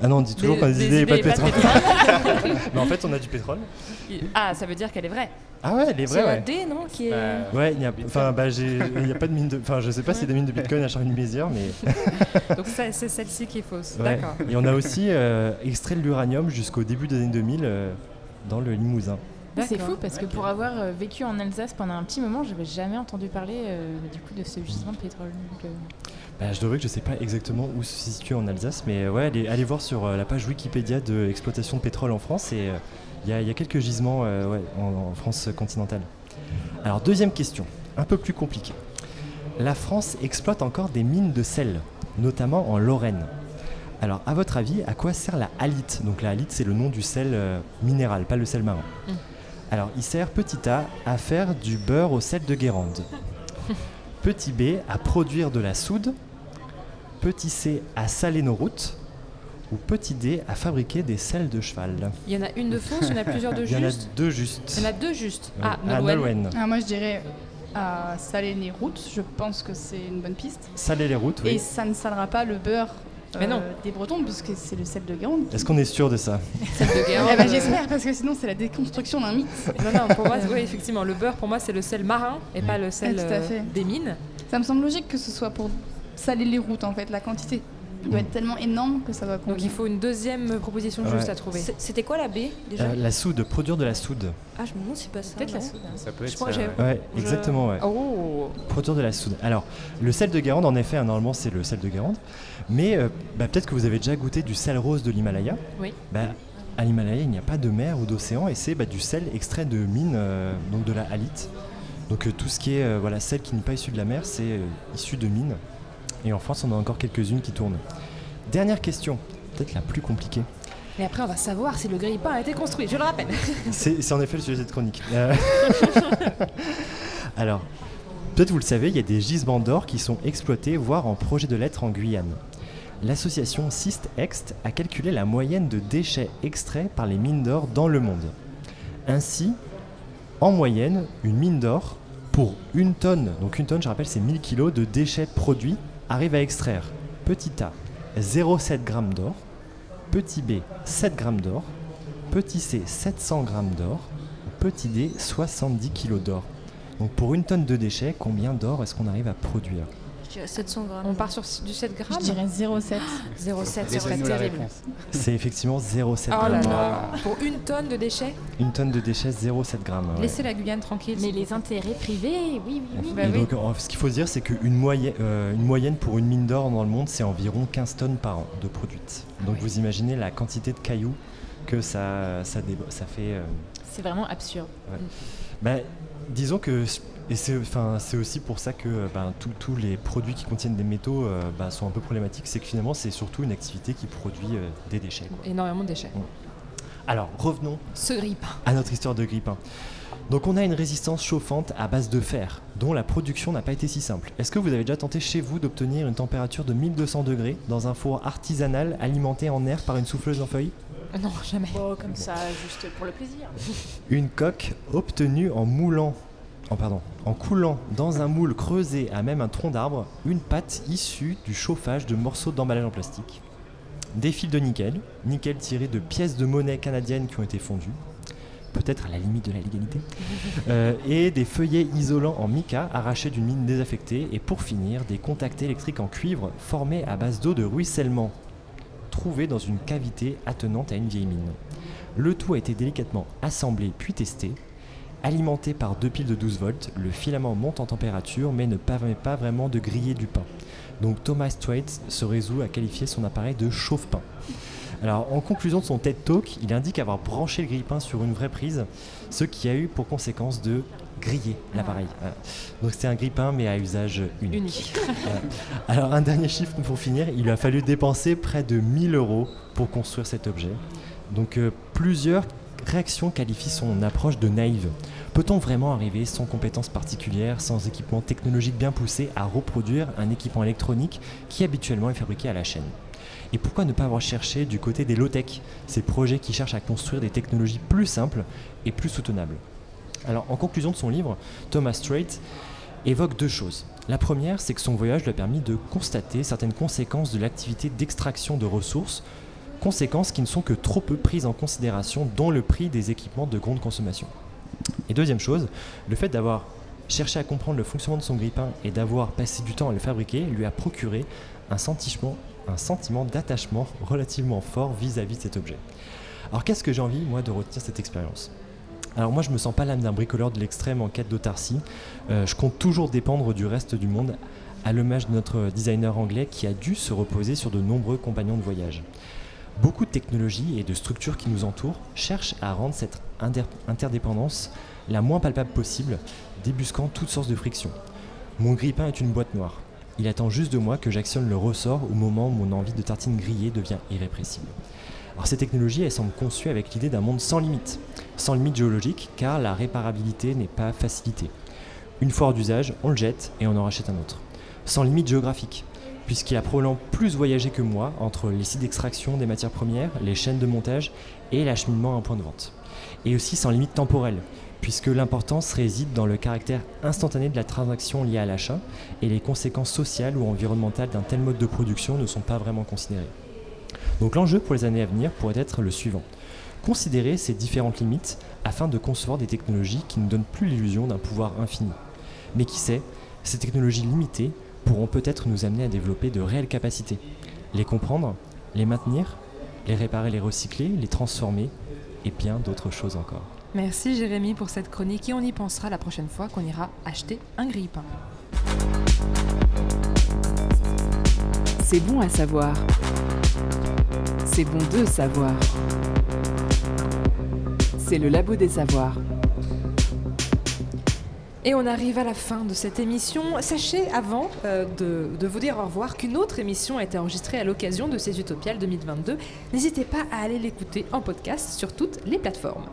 [SPEAKER 4] Ah non, on dit toujours
[SPEAKER 2] Des-
[SPEAKER 4] qu'on a des,
[SPEAKER 2] des
[SPEAKER 4] idées et pas de
[SPEAKER 2] pas
[SPEAKER 4] pétrole. Mais en fait, on a du pétrole.
[SPEAKER 2] ah, ça veut dire qu'elle est vraie.
[SPEAKER 4] Ah ouais, elle est
[SPEAKER 3] C'est
[SPEAKER 4] vraie,
[SPEAKER 3] la
[SPEAKER 4] ouais.
[SPEAKER 3] D, non qui est...
[SPEAKER 6] Bah,
[SPEAKER 4] Ouais, il y a, enfin, bah, j'ai, il y a pas de mine de, enfin, je sais pas s'il y a des mines de Bitcoin à Charleville-Mézières, mais
[SPEAKER 2] Donc c'est celle-ci qui est fausse.
[SPEAKER 4] ouais.
[SPEAKER 2] D'accord.
[SPEAKER 4] Et on a aussi euh, extrait de l'uranium jusqu'au début des années 2000 euh, dans le Limousin.
[SPEAKER 5] C'est fou parce que pour avoir euh, vécu en Alsace pendant un petit moment, j'avais jamais entendu parler euh, du coup de ce gisement de pétrole. Donc, euh,
[SPEAKER 4] Bah, je avouer que je sais pas exactement où se situe en Alsace, mais euh, ouais, allez, allez voir sur euh, la page Wikipédia de l'exploitation de pétrole en France et euh, il y, a- il y a quelques gisements euh, ouais, en, en France continentale. Alors deuxième question, un peu plus compliquée. La France exploite encore des mines de sel, notamment en Lorraine. Alors à votre avis, à quoi sert la halite? Donc la halite, c'est le nom du sel euh, minéral, pas le sel marin.
[SPEAKER 2] Mm.
[SPEAKER 4] Alors il sert petit a à faire du beurre au sel de Guérande. Petit b à produire de la soude. Petit c à saler nos routes. Ou petit d à fabriquer des sels de cheval.
[SPEAKER 2] Il y en a une de fausse, il y en a plusieurs de
[SPEAKER 4] Il y en a deux justes.
[SPEAKER 2] Il y en a deux justes. Ah,
[SPEAKER 4] à
[SPEAKER 2] Nolwenn.
[SPEAKER 4] Nolwenn.
[SPEAKER 7] Ah, moi, je dirais à saler les routes. Je pense que c'est une bonne piste.
[SPEAKER 4] Saler les routes,
[SPEAKER 7] Et
[SPEAKER 4] oui.
[SPEAKER 7] ça ne salera pas le beurre euh,
[SPEAKER 2] Mais non.
[SPEAKER 7] des Bretons, puisque c'est le sel de Guérande.
[SPEAKER 4] Est-ce qu'on est sûr de ça?
[SPEAKER 2] Celle de Guérande.
[SPEAKER 7] Eh ben,
[SPEAKER 2] euh,
[SPEAKER 7] J'espère, parce que sinon, c'est la déconstruction d'un mythe.
[SPEAKER 2] Non, non, pour moi, oui, effectivement, le beurre, pour moi, c'est le sel marin et pas le sel euh, des mines.
[SPEAKER 7] Ça me semble logique que ce soit pour saler les routes, en fait. La quantité doit être tellement énorme que ça va
[SPEAKER 2] Donc
[SPEAKER 7] convenir.
[SPEAKER 2] il faut une deuxième proposition
[SPEAKER 4] Ouais.
[SPEAKER 2] juste à trouver.
[SPEAKER 3] C'était quoi la B déjà
[SPEAKER 4] Euh, La soude, produire de la soude.
[SPEAKER 3] Ah, je me demande si c'est pas ça.
[SPEAKER 2] Peut-être la soude. hein.
[SPEAKER 6] Ça peut
[SPEAKER 3] Je
[SPEAKER 6] être
[SPEAKER 3] crois
[SPEAKER 6] ça,
[SPEAKER 3] que
[SPEAKER 6] ouais.
[SPEAKER 3] j'ai-
[SPEAKER 4] Ouais,
[SPEAKER 3] Je-
[SPEAKER 4] exactement, ouais.
[SPEAKER 2] Oh
[SPEAKER 4] Produire de la soude. Alors, le sel de Guérande, en effet, hein, normalement, c'est le sel de Guérande. Mais euh, bah, peut-être que vous avez déjà goûté du sel rose de l'Himalaya.
[SPEAKER 2] Oui.
[SPEAKER 4] Bah, à l'Himalaya, il n'y a pas de mer ou d'océan et c'est bah, du sel extrait de mine, euh, donc de la halite. Donc euh, tout ce qui est euh, voilà, sel qui n'est pas issu de la mer, c'est euh, issu de mine. Et en France, on a encore quelques-unes qui tournent. Dernière question, peut-être la plus compliquée.
[SPEAKER 2] Et après, on va savoir si le grille-pain a été construit, je le rappelle.
[SPEAKER 4] C'est en effet le sujet de cette chronique. Euh, Alors, peut-être vous le savez, il y a des gisements d'or qui sont exploités, voire en projet de lettres en Guyane. L'association Sist Ext a calculé la moyenne de déchets extraits par les mines d'or dans le monde. Ainsi, en moyenne, une mine d'or, pour une tonne, donc une tonne, je rappelle, c'est 1000 kg de déchets produits, arrive à extraire petit a 0,7 g d'or, petit b 7 g d'or, petit c 700 g d'or, petit d 70 kg d'or. Donc pour une tonne de déchets, combien d'or est-ce qu'on arrive à produire?
[SPEAKER 3] Dirais 700 grammes.
[SPEAKER 2] On part sur du 7
[SPEAKER 7] Je
[SPEAKER 2] grammes
[SPEAKER 7] dirais 0,7.
[SPEAKER 2] 0,7, ce serait
[SPEAKER 6] Laissez-nous la
[SPEAKER 2] terrible.
[SPEAKER 6] réponse.
[SPEAKER 4] C'est effectivement 0,7
[SPEAKER 2] Oh là
[SPEAKER 4] grammes.
[SPEAKER 2] là Pour une tonne de déchets
[SPEAKER 4] Une tonne de déchets, 0,7 grammes. ouais.
[SPEAKER 2] Laissez la Guyane tranquille.
[SPEAKER 5] Mais les intérêts privés, oui, oui, oui.
[SPEAKER 2] Bah oui.
[SPEAKER 4] donc, ce qu'il faut se dire, c'est qu'une moyenne, euh, une moyenne pour une mine d'or dans le monde, c'est environ 15 tonnes par an de produites. Donc, vous imaginez la quantité de cailloux que ça, ça, fait. euh,
[SPEAKER 5] C'est vraiment absurde.
[SPEAKER 4] bah, disons que. Et c'est enfin, c'est aussi pour ça que euh, ben, tous- les produits qui contiennent des métaux euh, ben, sont un peu problématiques. C'est que finalement, c'est surtout une activité qui produit euh, des déchets. quoi.
[SPEAKER 2] Énormément de déchets.
[SPEAKER 4] Alors, revenons
[SPEAKER 2] Ce
[SPEAKER 4] à notre histoire de grippin. Donc on a une résistance chauffante à base de fer, dont la production n'a pas été si simple. Est-ce que vous avez déjà tenté chez vous d'obtenir une température de 1200 degrés dans un four artisanal alimenté en air par une souffleuse en feuilles?
[SPEAKER 2] Non, jamais.
[SPEAKER 5] Bon, comme ça, juste pour le plaisir.
[SPEAKER 4] Une coque obtenue en moulant, en pardon, en coulant dans un moule creusé à même un tronc d'arbre, une pâte issue du chauffage de morceaux d'emballage en plastique. Des fils de nickel, nickel tiré de pièces de monnaie canadiennes qui ont été fondues, peut-être à la limite de la légalité, euh, et des feuillets isolants en mica arrachés d'une mine désaffectée, et pour finir, des contacts électriques en cuivre formés à base d'eau de ruissellement, trouvés dans une cavité attenante à une vieille mine. Le tout a été délicatement assemblé puis testé. Alimenté par deux piles de 12 volts, le filament monte en température mais ne permet pas vraiment de griller du pain. Donc Thomas Strait se résout à qualifier son appareil de chauffe-pain. Alors en conclusion de son TED Talk, il indique avoir branché le grille-pain sur une vraie prise, ce qui a eu pour conséquence de griller l'appareil. Voilà. Donc c'était un grille-pain mais à usage unique.
[SPEAKER 2] Unique.
[SPEAKER 4] Alors un dernier chiffre pour finir, il a fallu dépenser près de 1000 euros pour construire cet objet. Donc euh, plusieurs réactions qualifient son approche de naïve. Peut-on vraiment arriver sans compétences particulières, sans équipement technologique bien poussé, à reproduire un équipement électronique qui habituellement est fabriqué à la chaîne? Et pourquoi ne pas avoir cherché du côté des low-tech, ces projets qui cherchent à construire des technologies plus simples et plus soutenables? Alors en conclusion de son livre, Thomas Strait évoque deux choses. La première, c'est que son voyage lui a permis de constater certaines conséquences de l'activité d'extraction de ressources, conséquences qui ne sont que trop peu prises en considération dans le prix des équipements de grande consommation. Et deuxième chose, le fait d'avoir cherché à comprendre le fonctionnement de son grille-pain et d'avoir passé du temps à le fabriquer lui a procuré un sentiment, d'attachement relativement fort vis-à-vis de cet objet. Alors qu'est-ce que j'ai envie, moi, de retenir cette expérience? Alors moi je me sens pas l'âme d'un bricoleur de l'extrême en quête d'autarcie. Euh, je compte toujours dépendre du reste du monde, à l'hommage de notre designer anglais qui a dû se reposer sur de nombreux compagnons de voyage. Beaucoup de technologies et de structures qui nous entourent cherchent à rendre cette inter- interdépendance la moins palpable possible, débusquant toutes sortes de frictions. Mon grille-pain est une boîte noire. Il attend juste de moi que j'actionne le ressort au moment où mon envie de tartine grillée devient irrépressible. Alors ces technologies, elles semblent conçues avec l'idée d'un monde sans limite. Sans limite géologique, car la réparabilité n'est pas facilitée. Une fois hors d'usage, on le jette et on en rachète un autre. Sans limite géographique, puisqu'il a probablement plus voyagé que moi entre les sites d'extraction des matières premières, les chaînes de montage et l'acheminement à un point de vente. Et aussi sans limite temporelle, puisque l'importance réside dans le caractère instantané de la transaction liée à l'achat et les conséquences sociales ou environnementales d'un tel mode de production ne sont pas vraiment considérées. Donc l'enjeu pour les années à venir pourrait être le suivant. Considérer ces différentes limites afin de concevoir des technologies qui ne donnent plus l'illusion d'un pouvoir infini. Mais qui sait, ces technologies limitées pourront peut-être nous amener à développer de réelles capacités. Les comprendre, les maintenir, les réparer, les recycler, les transformer et bien d'autres choses encore.
[SPEAKER 2] Merci Jérémy pour cette chronique et on y pensera la prochaine fois qu'on ira acheter un grille-pain.
[SPEAKER 1] C'est bon à savoir. C'est bon de savoir. C'est le labo des savoirs.
[SPEAKER 2] Et on arrive à la fin de cette émission. Sachez avant euh, de, vous dire au revoir qu'une autre émission a été enregistrée à l'occasion de ces Utopiales 2022. N'hésitez pas à aller l'écouter en podcast sur toutes les plateformes.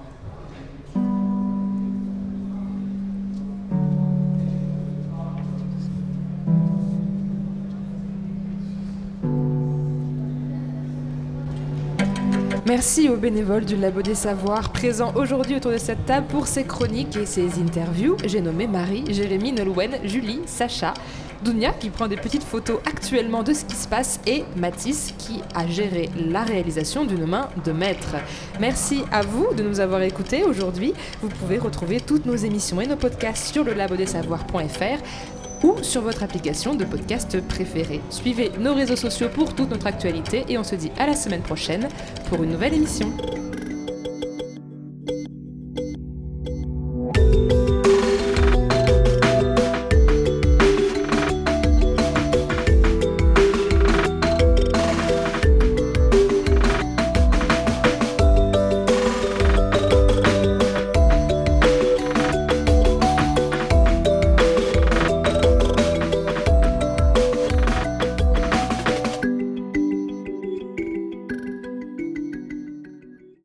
[SPEAKER 2] Merci aux bénévoles du Labo des Savoirs présents aujourd'hui autour de cette table pour ces chroniques et ces interviews. J'ai nommé Marie, Jérémy, Nolwenn, Julie, Sacha, Dounia qui prend des petites photos actuellement de ce qui se passe et Mathis qui a géré la réalisation d'une main de maître. Merci à vous de nous avoir écoutés aujourd'hui. Vous pouvez retrouver toutes nos émissions et nos podcasts sur le ou sur votre application de podcast préférée. Suivez nos réseaux sociaux pour toute notre actualité et on se dit à la semaine prochaine pour une nouvelle émission.